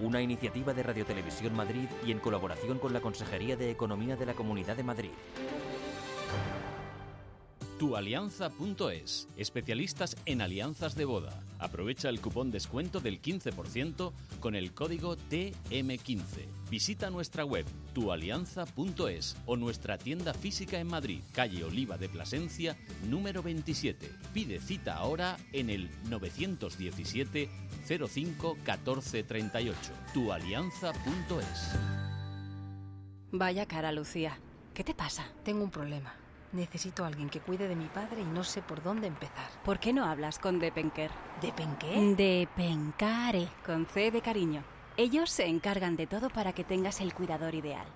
Una iniciativa de Radio Televisión Madrid y en colaboración con la Consejería de Economía de la Comunidad de Madrid. Tualianza.es, especialistas en alianzas de boda. Aprovecha el cupón descuento del 15% con el código TM15. Visita nuestra web tualianza.es o nuestra tienda física en Madrid, calle Oliva de Plasencia, número 27. Pide cita ahora en el 917 05 14 38. Tualianza.es. Vaya cara, Lucía. ¿Qué te pasa? Tengo un problema. Necesito a alguien que cuide de mi padre y no sé por dónde empezar. ¿Por qué no hablas con Depenker? ¿Depenqué? Depencare, con C de cariño. Ellos se encargan de todo para que tengas el cuidador ideal.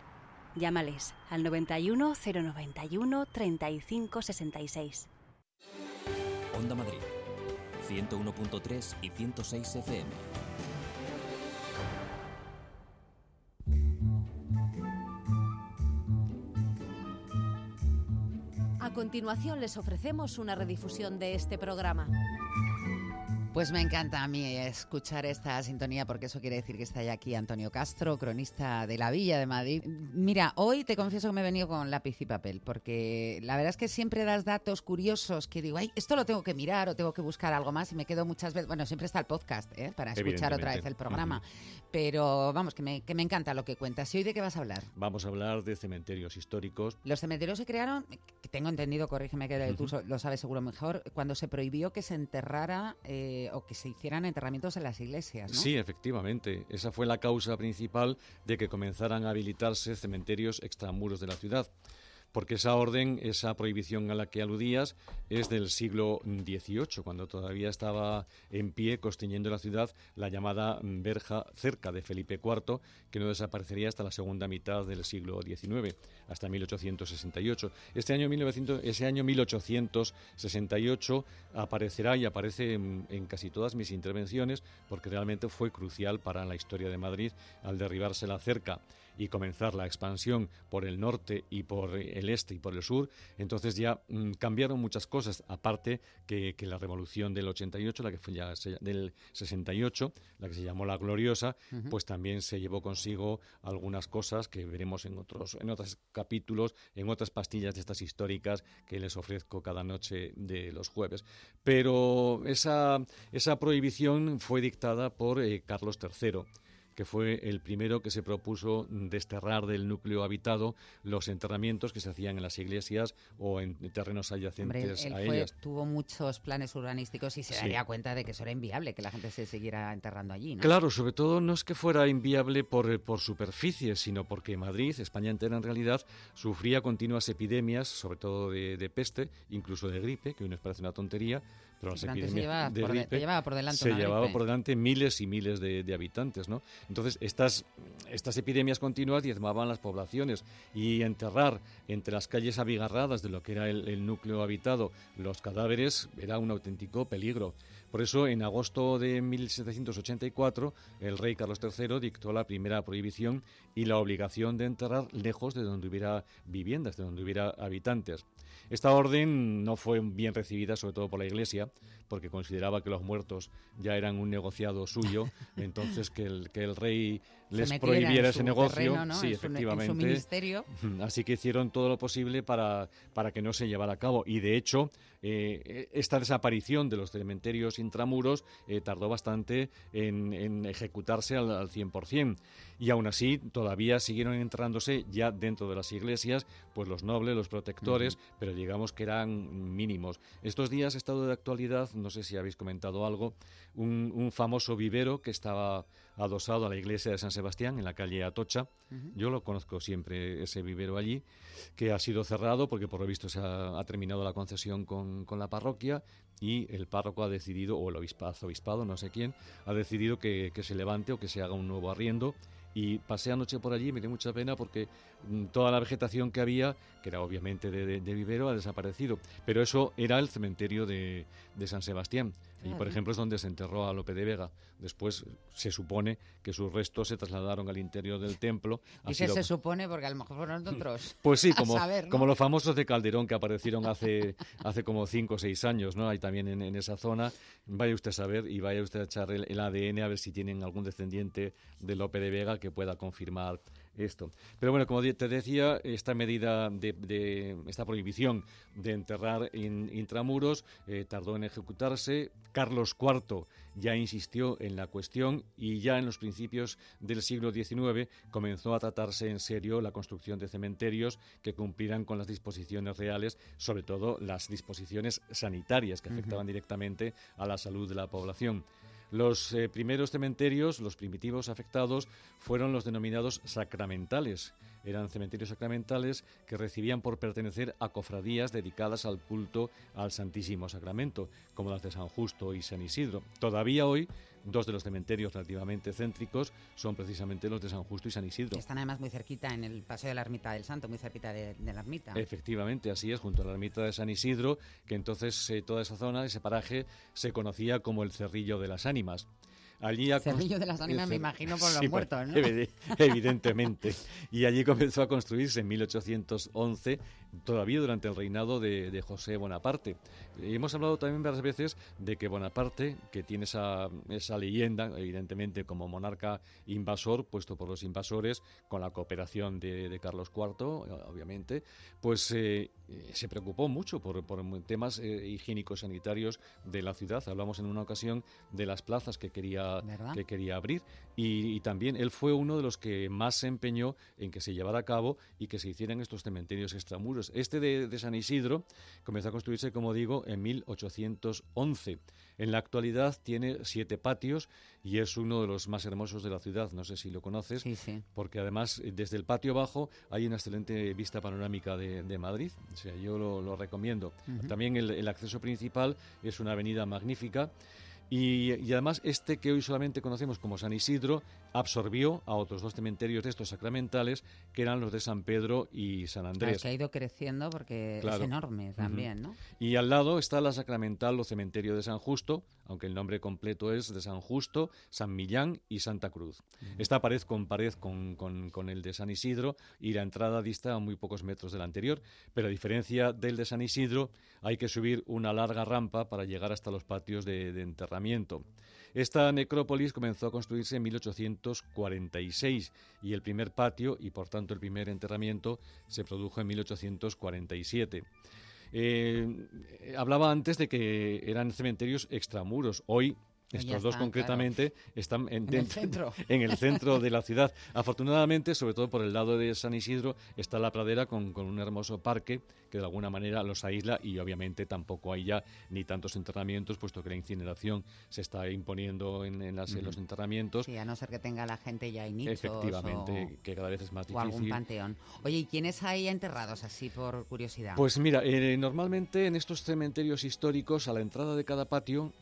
Llámales al 91 091 35 66. Onda Madrid, 101.3 y 106 FM. Continuación les ofrecemos una redifusión de este programa. Pues me encanta a mí escuchar esta sintonía porque eso quiere decir que está ya aquí Antonio Castro, cronista de la Villa de Madrid. Mira, hoy te confieso que me he venido con lápiz y papel porque la verdad es que siempre das datos curiosos que digo, ay, esto lo tengo que mirar o tengo que buscar algo más y me quedo muchas veces, bueno, siempre está el podcast ¿eh? para escuchar otra vez el programa, pero vamos, que me, que me encanta lo que cuentas. ¿Y hoy de qué vas a hablar? Vamos a hablar de cementerios históricos. Los cementerios se crearon, que tengo entendido, corrígeme que tú lo sabes seguro mejor, cuando se prohibió que se enterrara eh, o que se hicieran enterramientos en las iglesias. Sí, efectivamente. Esa fue la causa principal de que comenzaran a habilitarse cementerios extramuros de la ciudad. Porque esa orden, esa prohibición a la que aludías, es del siglo XVIII, cuando todavía estaba en pie, construyendo la ciudad, la llamada verja cerca de Felipe IV, que no desaparecería hasta la segunda mitad del siglo XIX, hasta 1868. Este año 1900, ese año 1868 aparecerá y aparece en, en casi todas mis intervenciones, porque realmente fue crucial para la historia de Madrid al derribarse la cerca y comenzar la expansión por el norte y por el este y por el sur, entonces ya mm, cambiaron muchas cosas, aparte que, que la revolución del 88, la que fue ya se- del 68, la que se llamó la gloriosa, pues también se llevó consigo algunas cosas que veremos en otros en otros capítulos, en otras pastillas de estas históricas que les ofrezco cada noche de los jueves. Pero esa, esa prohibición fue dictada por eh, Carlos III que fue el primero que se propuso desterrar del núcleo habitado los enterramientos que se hacían en las iglesias o en terrenos Hombre, adyacentes él a fue- ellas. tuvo muchos planes urbanísticos y se Sí. daría cuenta de que eso era inviable, que la gente se siguiera enterrando allí, ¿no? Claro, sobre todo no es que fuera inviable por, por superficie, sino porque Madrid, España entera en realidad, sufría continuas epidemias, sobre todo de, de peste, incluso de gripe, que hoy nos parece una tontería, se llevaba de por de- gripe te llevaba por delante se una llevaba gripe. por delante miles y miles de, de habitantes, ¿no? Entonces estas estas epidemias continuas diezmaban las poblaciones y enterrar entre las calles abigarradas de lo que era el, el núcleo habitado los cadáveres era un auténtico peligro. Por eso, en agosto de 1784, el rey Carlos III dictó la primera prohibición y la obligación de enterrar lejos de donde hubiera viviendas, de donde hubiera habitantes. Esta orden no fue bien recibida, sobre todo por la Iglesia, porque consideraba que los muertos ya eran un negociado suyo, entonces que el, que el rey les prohibiera ese negocio. terreno, ¿no? Sí, En su- en su efectivamente. ministerio. Así que hicieron todo lo posible para, para que no se llevara a cabo. Y de hecho, eh, esta desaparición de los cementerios intramuros eh, tardó bastante en, en ejecutarse al, al 100%. Y aún así, todavía siguieron entrándose ya dentro de las iglesias, pues los nobles, los protectores, pero digamos que eran mínimos. Estos días, estado de actualidad, no sé si habéis comentado algo, un, un famoso vivero que estaba adosado a la iglesia de San Sebastián en la calle Atocha. Yo lo conozco siempre, ese vivero allí, que ha sido cerrado porque por lo visto se ha, ha terminado la concesión con, con la parroquia y el párroco ha decidido, o el obispa- arzobispado, no sé quién, ha decidido que, que se levante o que se haga un nuevo arriendo. Y pasé anoche por allí, me dio mucha pena porque mm, toda la vegetación que había, que era obviamente de, de- de vivero, ha desaparecido. Pero eso era el cementerio de, de San Sebastián. Y, por ejemplo, es donde se enterró a Lope de Vega. Después se supone que sus restos se trasladaron al interior del templo. Dice Así lo- se supone porque a lo mejor fueron otros. pues sí, como, saber, ¿no? como los famosos de Calderón que aparecieron hace, hace como cinco o seis años, ¿no? Hay también en, en esa zona. Vaya usted a saber y vaya usted a echar el, el ADN a ver si tienen algún descendiente de Lope de Vega que pueda confirmar esto. Pero bueno, como te decía, esta medida de, de esta prohibición de enterrar in, intramuros eh, tardó en ejecutarse. Carlos IV ya insistió en la cuestión y ya en los principios del siglo XIX comenzó a tratarse en serio la construcción de cementerios que cumplieran con las disposiciones reales, sobre todo las disposiciones sanitarias que afectaban directamente a la salud de la población. Los eh, primeros cementerios, los primitivos afectados, fueron los denominados sacramentales. Eran cementerios sacramentales que recibían por pertenecer a cofradías dedicadas al culto al Santísimo Sacramento, como las de San Justo y San Isidro. Todavía hoy, dos de los cementerios relativamente céntricos son precisamente los de San Justo y San Isidro. Están además muy cerquita en el Paseo de la Ermita del Santo, muy cerquita de, de la ermita. Efectivamente, así es, junto a la ermita de San Isidro, que entonces eh, toda esa zona, ese paraje, se conocía como el Cerrillo de las Ánimas. Allí a Cerrillo de las Ánimas, me imagino por los Sí, muertos, ¿no? evi- Evidentemente. Y allí comenzó a construirse en 1811, todavía durante el reinado de, de José Bonaparte. Y hemos hablado también varias veces de que Bonaparte, que tiene esa, esa leyenda, evidentemente como monarca invasor, puesto por los invasores, con la cooperación de, de Carlos IV, obviamente, pues eh, eh, se preocupó mucho por, por temas eh, higiénicos sanitarios de la ciudad. Hablamos en una ocasión de las plazas que quería, ¿Verdad? que quería abrir y, y también él fue uno de los que más se empeñó en que se llevara a cabo y que se hicieran estos cementerios extramuros. Este de, de San Isidro comenzó a construirse, como digo, en 1811. En la actualidad tiene siete patios y es uno de los más hermosos de la ciudad. No sé si lo conoces, porque además eh, desde el patio abajo hay una excelente vista panorámica de, de Madrid. O sea, yo lo, lo recomiendo. También el, el acceso principal es una avenida magnífica. Y, además este que hoy solamente conocemos como San Isidro absorbió a otros dos cementerios de estos sacramentales que eran los de San Pedro y San Andrés. que ha ido creciendo porque Claro. es enorme también. ¿no? Y al lado está la sacramental o cementerio de San Justo, aunque el nombre completo es de San Justo, San Millán y Santa Cruz. Está pared con pared con, con- con el de San Isidro y la entrada dista a muy pocos metros del anterior, pero a diferencia del de San Isidro hay que subir una larga rampa para llegar hasta los patios de, de enterramiento. Esta necrópolis comenzó a construirse en 1846 y el primer patio y por tanto el primer enterramiento se produjo en 1847. Eh, hablaba antes de que eran cementerios extramuros. Hoy estos dos están, concretamente están en, En el centro. en el centro de la ciudad. Afortunadamente, sobre todo por el lado de San Isidro, está la pradera con, con un hermoso parque que de alguna manera los aísla y obviamente tampoco hay ya ni tantos enterramientos, puesto que la incineración se está imponiendo en, en las- en los enterramientos. Sí, a no ser que tenga la gente ya nichos Efectivamente, que cada vez es más o, o algún difícil. panteón. Oye, ¿y quiénes hay enterrados así por curiosidad? Pues mira, eh, normalmente en estos cementerios históricos, a la entrada de cada patio,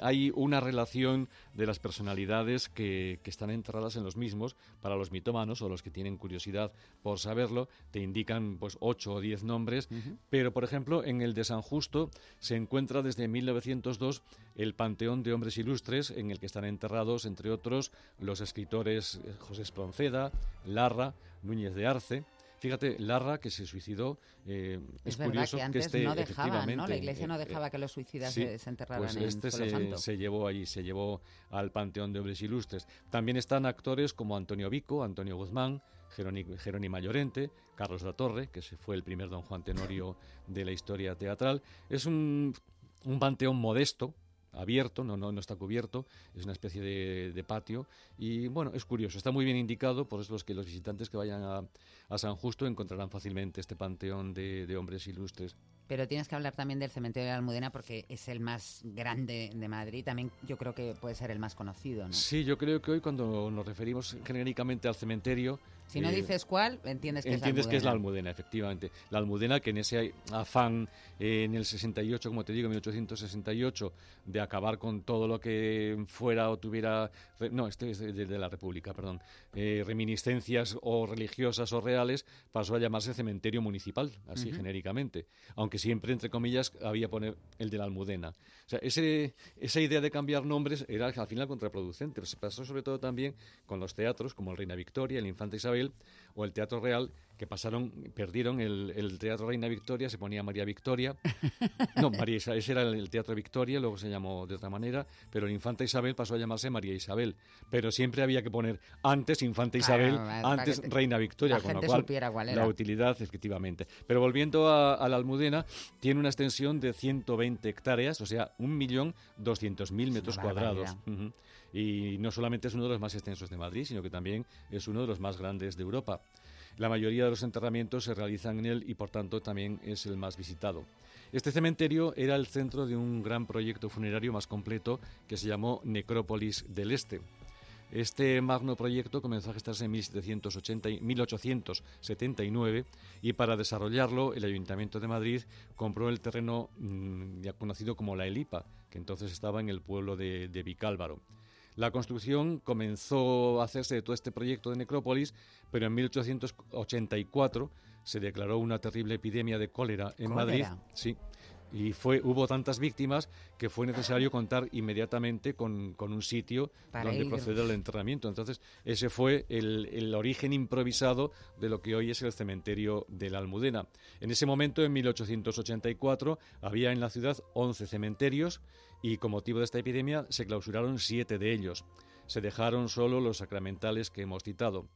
hay una relación de las personalidades que, que están enterradas en los mismos. Para los mitómanos o los que tienen curiosidad por saberlo, te indican pues ocho o diez nombres. Pero, por ejemplo, en el de San Justo se encuentra desde 1902 el Panteón de Hombres Ilustres, en el que están enterrados, entre otros, los escritores eh, José Espronceda, Larra, Núñez de Arce. Fíjate, Larra, que se suicidó, eh, es, Es verdad curioso que antes esté no dejaban, ¿no? La Iglesia no eh, dejaba eh, que los suicidas sí, se- se enterraran pues en este se, santo. se llevó allí, se llevó al Panteón de Hombres Ilustres. También están actores como Antonio Vico, Antonio Guzmán, Jerónimo, Jerónima Llorente, Carlos da Torre, que se fue el primer don Juan Tenorio de la historia teatral. Es un, un panteón modesto, abierto, no, no, no está cubierto, es una especie de, de patio y bueno, es curioso, está muy bien indicado, por eso los que los visitantes que vayan a, a San Justo encontrarán fácilmente este panteón de, de hombres ilustres. Pero tienes que hablar también del cementerio de la Almudena porque es el más grande de Madrid. También yo creo que puede ser el más conocido, ¿no? Sí, yo creo que hoy cuando nos referimos genéricamente al cementerio... Si no eh, dices cuál, entiendes que Entiendes es la que es la Almudena. Almudena, efectivamente. La Almudena que en ese afán eh, en el 68, como te digo, 1868, de acabar con todo lo que fuera o tuviera... No, este es de, de la República, perdón. eh, reminiscencias o religiosas o reales, pasó a llamarse cementerio municipal, así Ujú. genéricamente. Aunque siempre, entre comillas, había poner el de la Almudena. O sea, ese, esa idea de cambiar nombres era al final contraproducente. Pero se pasó sobre todo también con los teatros, como el Reina Victoria, el Infanta Isabel o el Teatro Real, que pasaron, perdieron el, el Teatro Reina Victoria, se ponía María Victoria. No, María Isabel, ese era el Teatro Victoria, luego se llamó de otra manera, pero el Infanta Isabel pasó a llamarse María Isabel. Pero siempre había que poner antes Infanta Isabel, antes te- Reina Victoria, la con lo cual la utilidad, efectivamente. Pero volviendo a, a la Almudena, tiene una extensión de 120 hectáreas, o sea, 1.200.000 metros cuadrados. Y no solamente es uno de los más extensos de Madrid, sino que también es uno de los más grandes de Europa. La mayoría de los enterramientos se realizan en él y por tanto también es el más visitado. Este cementerio era el centro de un gran proyecto funerario más completo que se llamó Necrópolis del Este. Este magno proyecto comenzó a gestarse en 1780 y 1879 y para desarrollarlo el Ayuntamiento de Madrid compró el terreno mm, ya conocido como la Elipa, que entonces estaba en el pueblo de, de Vicálvaro. La construcción comenzó a hacerse de todo este proyecto de necrópolis, pero en 1884 se declaró una terrible epidemia de cólera en Madrid. Sí. Y fue, hubo tantas víctimas que fue necesario contar inmediatamente con, con un sitio Para donde proceder al enterramiento. Entonces, ese fue el, el origen improvisado de lo que hoy es el cementerio de la Almudena. En ese momento, en 1884, había en la ciudad 11 cementerios y con motivo de esta epidemia se clausuraron siete de ellos. Se dejaron solo los sacramentales que hemos citado.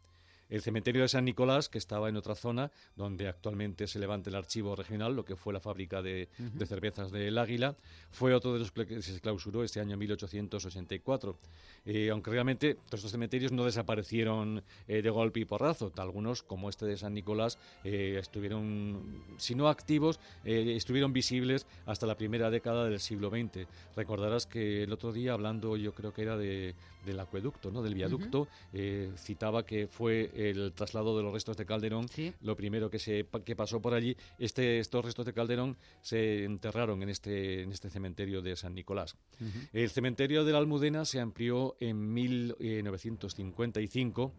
El cementerio de San Nicolás, que estaba en otra zona, donde actualmente se levanta el archivo regional, lo que fue la fábrica de, de cervezas del Águila, fue otro de los que se clausuró este año 1884. Eh, aunque realmente todos estos cementerios no desaparecieron eh, de golpe y porrazo. Algunos, como este de San Nicolás, eh, estuvieron, si no activos, estuvieron visibles hasta la primera década del siglo XX. Recordarás que el otro día, hablando yo creo que era de, del acueducto, ¿no? del viaducto, citaba que fue el traslado de los restos de Calderón, lo primero que, se, que pasó por allí. Este, estos restos de Calderón se enterraron en este, en este cementerio de San Nicolás. El cementerio de la Almudena se amplió en 1955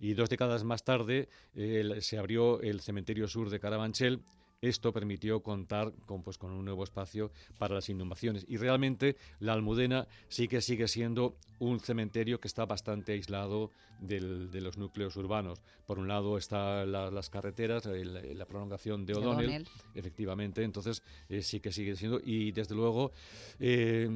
y dos décadas más tarde eh, se abrió el cementerio sur de Carabanchel. Esto permitió contar con, pues, con un nuevo espacio para las inhumaciones. Y realmente la Almudena sí que sigue siendo un cementerio que está bastante aislado del- de los núcleos urbanos. Por un lado están las carreteras, la prolongación de O'Donnell, O'Donnell. efectivamente, entonces eh, sí que sigue siendo. Y desde luego, eh,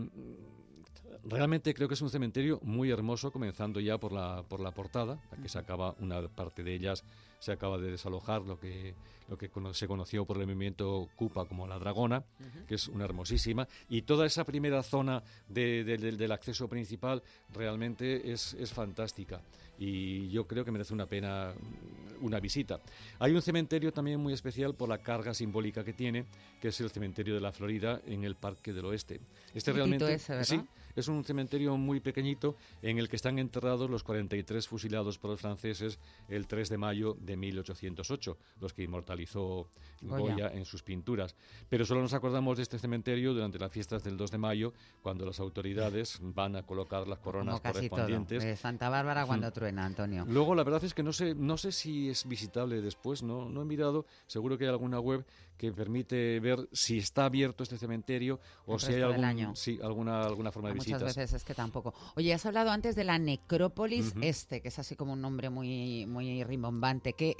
realmente creo que es un cementerio muy hermoso, comenzando ya por la, por la portada, la que se acaba, una parte de ellas se acaba de desalojar, lo que, lo que cono- se conoció por el movimiento Cupa como la Dragona, que es una hermosísima, y toda esa primera zona de- de- del- del acceso principal realmente es, es fantástica y yo creo que merece una pena mm, una visita. Hay un cementerio también muy especial por la carga simbólica que tiene, que es el cementerio de la Florida en el Parque del Oeste. Este Chiquitito realmente ese, ¿verdad? sí, es un cementerio muy pequeñito en el que están enterrados los 43 fusilados por los franceses el 3 de mayo de 1808, los que inmortalizó Goya. Goya en sus pinturas. Pero solo nos acordamos de este cementerio durante las fiestas del 2 de mayo, cuando las autoridades van a colocar las coronas casi todo. correspondientes. De Santa Bárbara cuando Mm. truena, Antonio. Luego, la verdad es que no sé, no sé si es visitable después, no, no he mirado. Seguro que hay alguna web que permite ver si está abierto este cementerio o si hay algún, año. sí, alguna, alguna forma de Muchas veces es que tampoco. Oye, has hablado antes de la necrópolis este, que es así como un nombre muy, muy rimbombante. ¿Qué,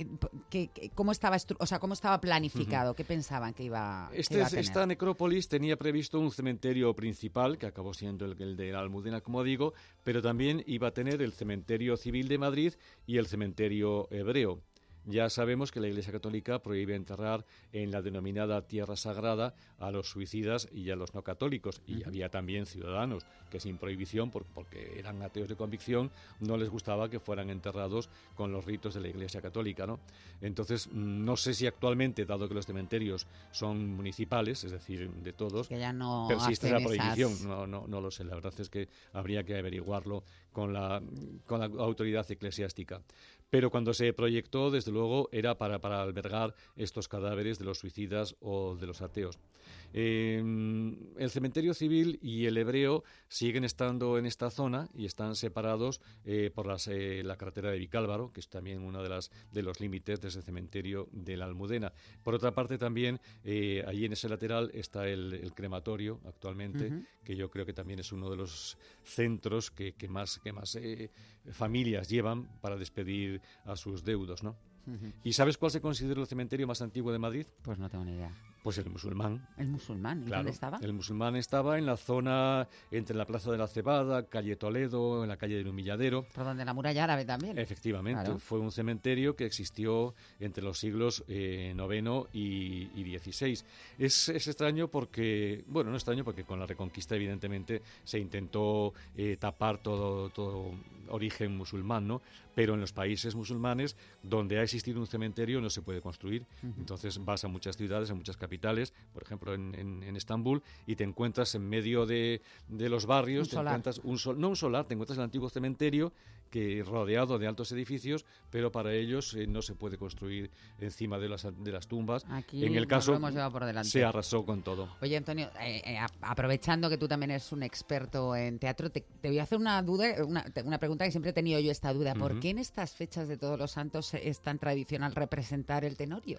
qué- qué- cómo estaba o sea, cómo estaba planificado? ¿Qué pensaban que iba, que Este iba a tener? esta necrópolis tenía previsto un cementerio principal, que acabó siendo el, el de la Almudena, como digo, pero también iba a tener el cementerio civil de Madrid y el cementerio hebreo. Ya sabemos que la Iglesia Católica prohíbe enterrar en la denominada tierra sagrada a los suicidas y a los no católicos. Y había también ciudadanos que sin prohibición, por- porque eran ateos de convicción, no les gustaba que fueran enterrados con los ritos de la Iglesia Católica. ¿no? Entonces, no sé si actualmente, dado que los cementerios son municipales, es decir, de todos, Que ya no persiste la esas- prohibición. No, no, no lo sé. La verdad es que habría que averiguarlo con la, con la autoridad eclesiástica. Pero cuando se proyectó, desde luego, era para, para albergar estos cadáveres de los suicidas o de los ateos. Eh, el cementerio civil y el hebreo siguen estando en esta zona y están separados eh, por las, eh, la carretera de Vicálvaro, que es también uno de, las, de los límites de ese cementerio de la Almudena. Por otra parte, también eh, allí en ese lateral está el, el crematorio actualmente, que yo creo que también es uno de los centros que, que más, que más eh, familias llevan para despedir a sus deudos, ¿no? ¿Y sabes cuál se considera el cementerio más antiguo de Madrid? Pues no tengo ni idea. Pues el musulmán. ¿El musulmán? ¿Y Claro, dónde estaba? El musulmán estaba en la zona entre la Plaza de la Cebada, calle Toledo, en la calle del Humilladero. Por donde la muralla árabe también. Efectivamente, Claro. fue un cementerio que existió entre los siglos eh, IX y, y XVI. Es, es extraño porque, bueno, no extraño porque con la Reconquista evidentemente se intentó eh, tapar todo, todo origen musulmán, ¿no? Pero en los países musulmanes donde ha existido un cementerio no se puede construir. Entonces vas a muchas ciudades, a muchas capitales, por ejemplo en, en- en Estambul, y te encuentras en medio de, de los barrios, Un te solar. encuentras un sol, no un solar, te encuentras el antiguo cementerio que rodeado de altos edificios, pero para ellos eh, no se puede construir encima de las, de las tumbas. Aquí en el caso lo hemos llevado por delante. se arrasó con todo. Oye, Antonio, eh, eh, aprovechando que tú también eres un experto en teatro, te, te voy a hacer una duda, una, una pregunta que siempre he tenido yo esta duda. ¿Por qué en estas fechas de Todos los Santos es tan tradicional representar el tenorio?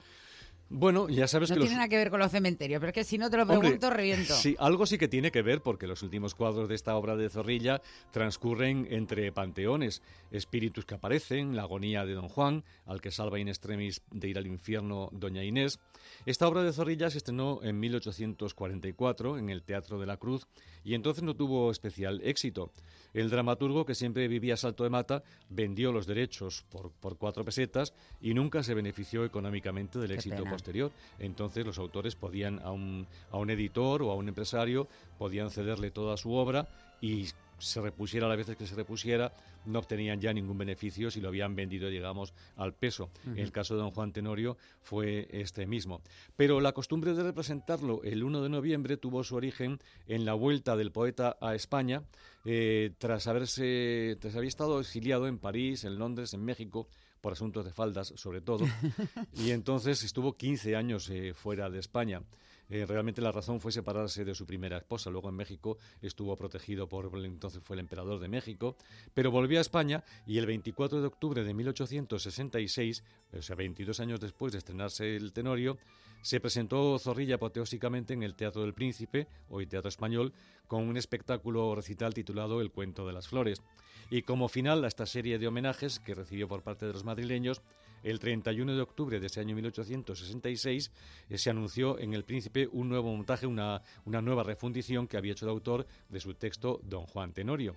Bueno, ya sabes No que tiene los... nada que ver con los cementerios, pero es que si no te lo Hombre, pregunto, reviento. Sí, algo sí que tiene que ver porque los últimos cuadros de esta obra de Zorrilla transcurren entre panteones, espíritus que aparecen, la agonía de Don Juan, al que salva in extremis de ir al infierno Doña Inés. Esta obra de Zorrilla se estrenó en 1844 en el Teatro de la Cruz y entonces no tuvo especial éxito. El dramaturgo, que siempre vivía a salto de mata, vendió los derechos por, por cuatro pesetas y nunca se benefició económicamente del Qué éxito pena. Posterior. Entonces los autores podían a un, a un editor o a un empresario podían cederle toda su obra y se repusiera las veces que se repusiera, no obtenían ya ningún beneficio si lo habían vendido, digamos, al peso. El caso de don Juan Tenorio fue este mismo. Pero la costumbre de representarlo el 1 de noviembre tuvo su origen en la vuelta del poeta a España, eh, tras haberse, tras haber estado exiliado en París, en Londres, en México, por asuntos de faldas, sobre todo, y entonces estuvo 15 años eh, fuera de España. Eh, realmente la razón fue separarse de su primera esposa. Luego en México estuvo protegido por entonces fue el emperador de México, pero volvió a España y el 24 de octubre de 1866, o sea, 22 años después de estrenarse el Tenorio, se presentó Zorrilla apoteósicamente en el Teatro del Príncipe, hoy Teatro Español, con un espectáculo recital titulado El cuento de las flores. Y como final a esta serie de homenajes que recibió por parte de los madrileños, el 31 de octubre de ese año 1866 eh, se anunció en El Príncipe un nuevo montaje, una, nueva refundición que había hecho el autor de su texto Don Juan Tenorio.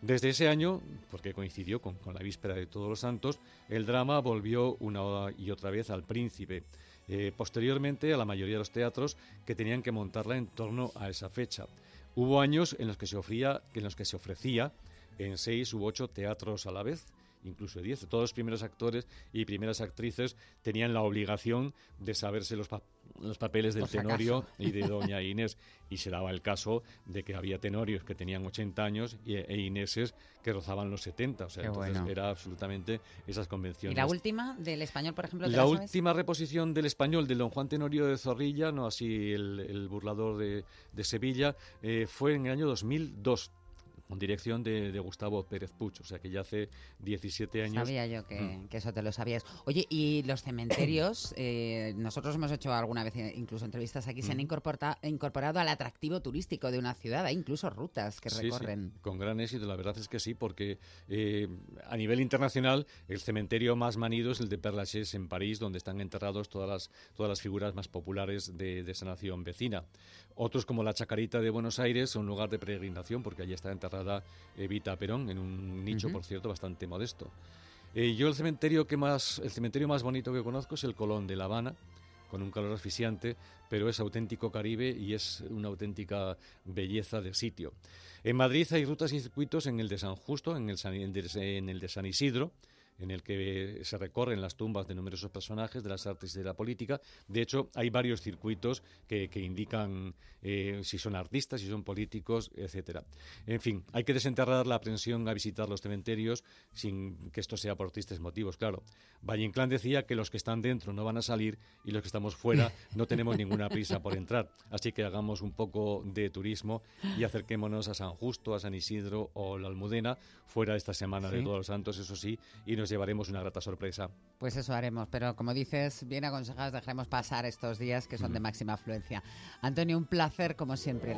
Desde ese año, porque coincidió con, con la víspera de Todos los Santos, el drama volvió una y otra vez al Príncipe. Eh, posteriormente a la mayoría de los teatros que tenían que montarla en torno a esa fecha. Hubo años en los que se en los que se ofrecía en seis u ocho teatros a la vez, incluso diez. Todos los primeros actores y primeras actrices tenían la obligación de saberse los, pa- los papeles del Por Tenorio y de Doña Inés. Y se daba el caso de que había tenorios que tenían 80 años y, e Ineses que rozaban los 70. O sea, Qué entonces bueno. era absolutamente esas ¿Y convenciones. la última del español, por ejemplo? La última reposición del español del Don Juan Tenorio de Zorrilla, no así el, el burlador de, de Sevilla, eh, fue en el año 2002, con dirección de, de Gustavo Pérez Puch, o sea que ya hace 17 años. Sabía yo que, Mm. que eso te lo sabías. Oye, y los cementerios, eh, nosotros hemos hecho alguna vez incluso entrevistas aquí, se han Mm. incorporta- incorporado al atractivo turístico de una ciudad, hay incluso rutas que Sí, sí, recorren. con gran éxito, la verdad es que sí, porque eh, a nivel internacional el cementerio más manido es el de Père Lachaise en París, donde están enterrados todas las, todas las figuras más populares de, de esa nación vecina. Otros, como la Chacarita de Buenos Aires, son lugar de peregrinación, porque allí está Evita Perón, en un nicho, por cierto, bastante modesto. Eh, yo el cementerio que más, el cementerio más bonito que conozco es el Colón de La Habana, con un calor asfixiante, pero es auténtico Caribe y es una auténtica belleza de sitio. En Madrid hay rutas y circuitos en el de San Justo, en el, San- en el de San Isidro, en el que se recorren las tumbas de numerosos personajes de las artes y de la política. De hecho, hay varios circuitos que, que indican eh, si son artistas, si son políticos, etcétera. En fin, hay que desenterrar la aprensión a visitar los cementerios sin que esto sea por tristes motivos, claro. Valle Inclán decía que los que están dentro no van a salir y los que estamos fuera no tenemos ninguna prisa por entrar. Así que hagamos un poco de turismo y acerquémonos a San Justo, a San Isidro o la Almudena fuera esta semana de. Todos los Santos, eso sí, y nos llevaremos una grata sorpresa. Pues eso haremos, pero como dices, bien aconsejados, dejaremos pasar estos días que son de máxima afluencia. Antonio, un placer como siempre.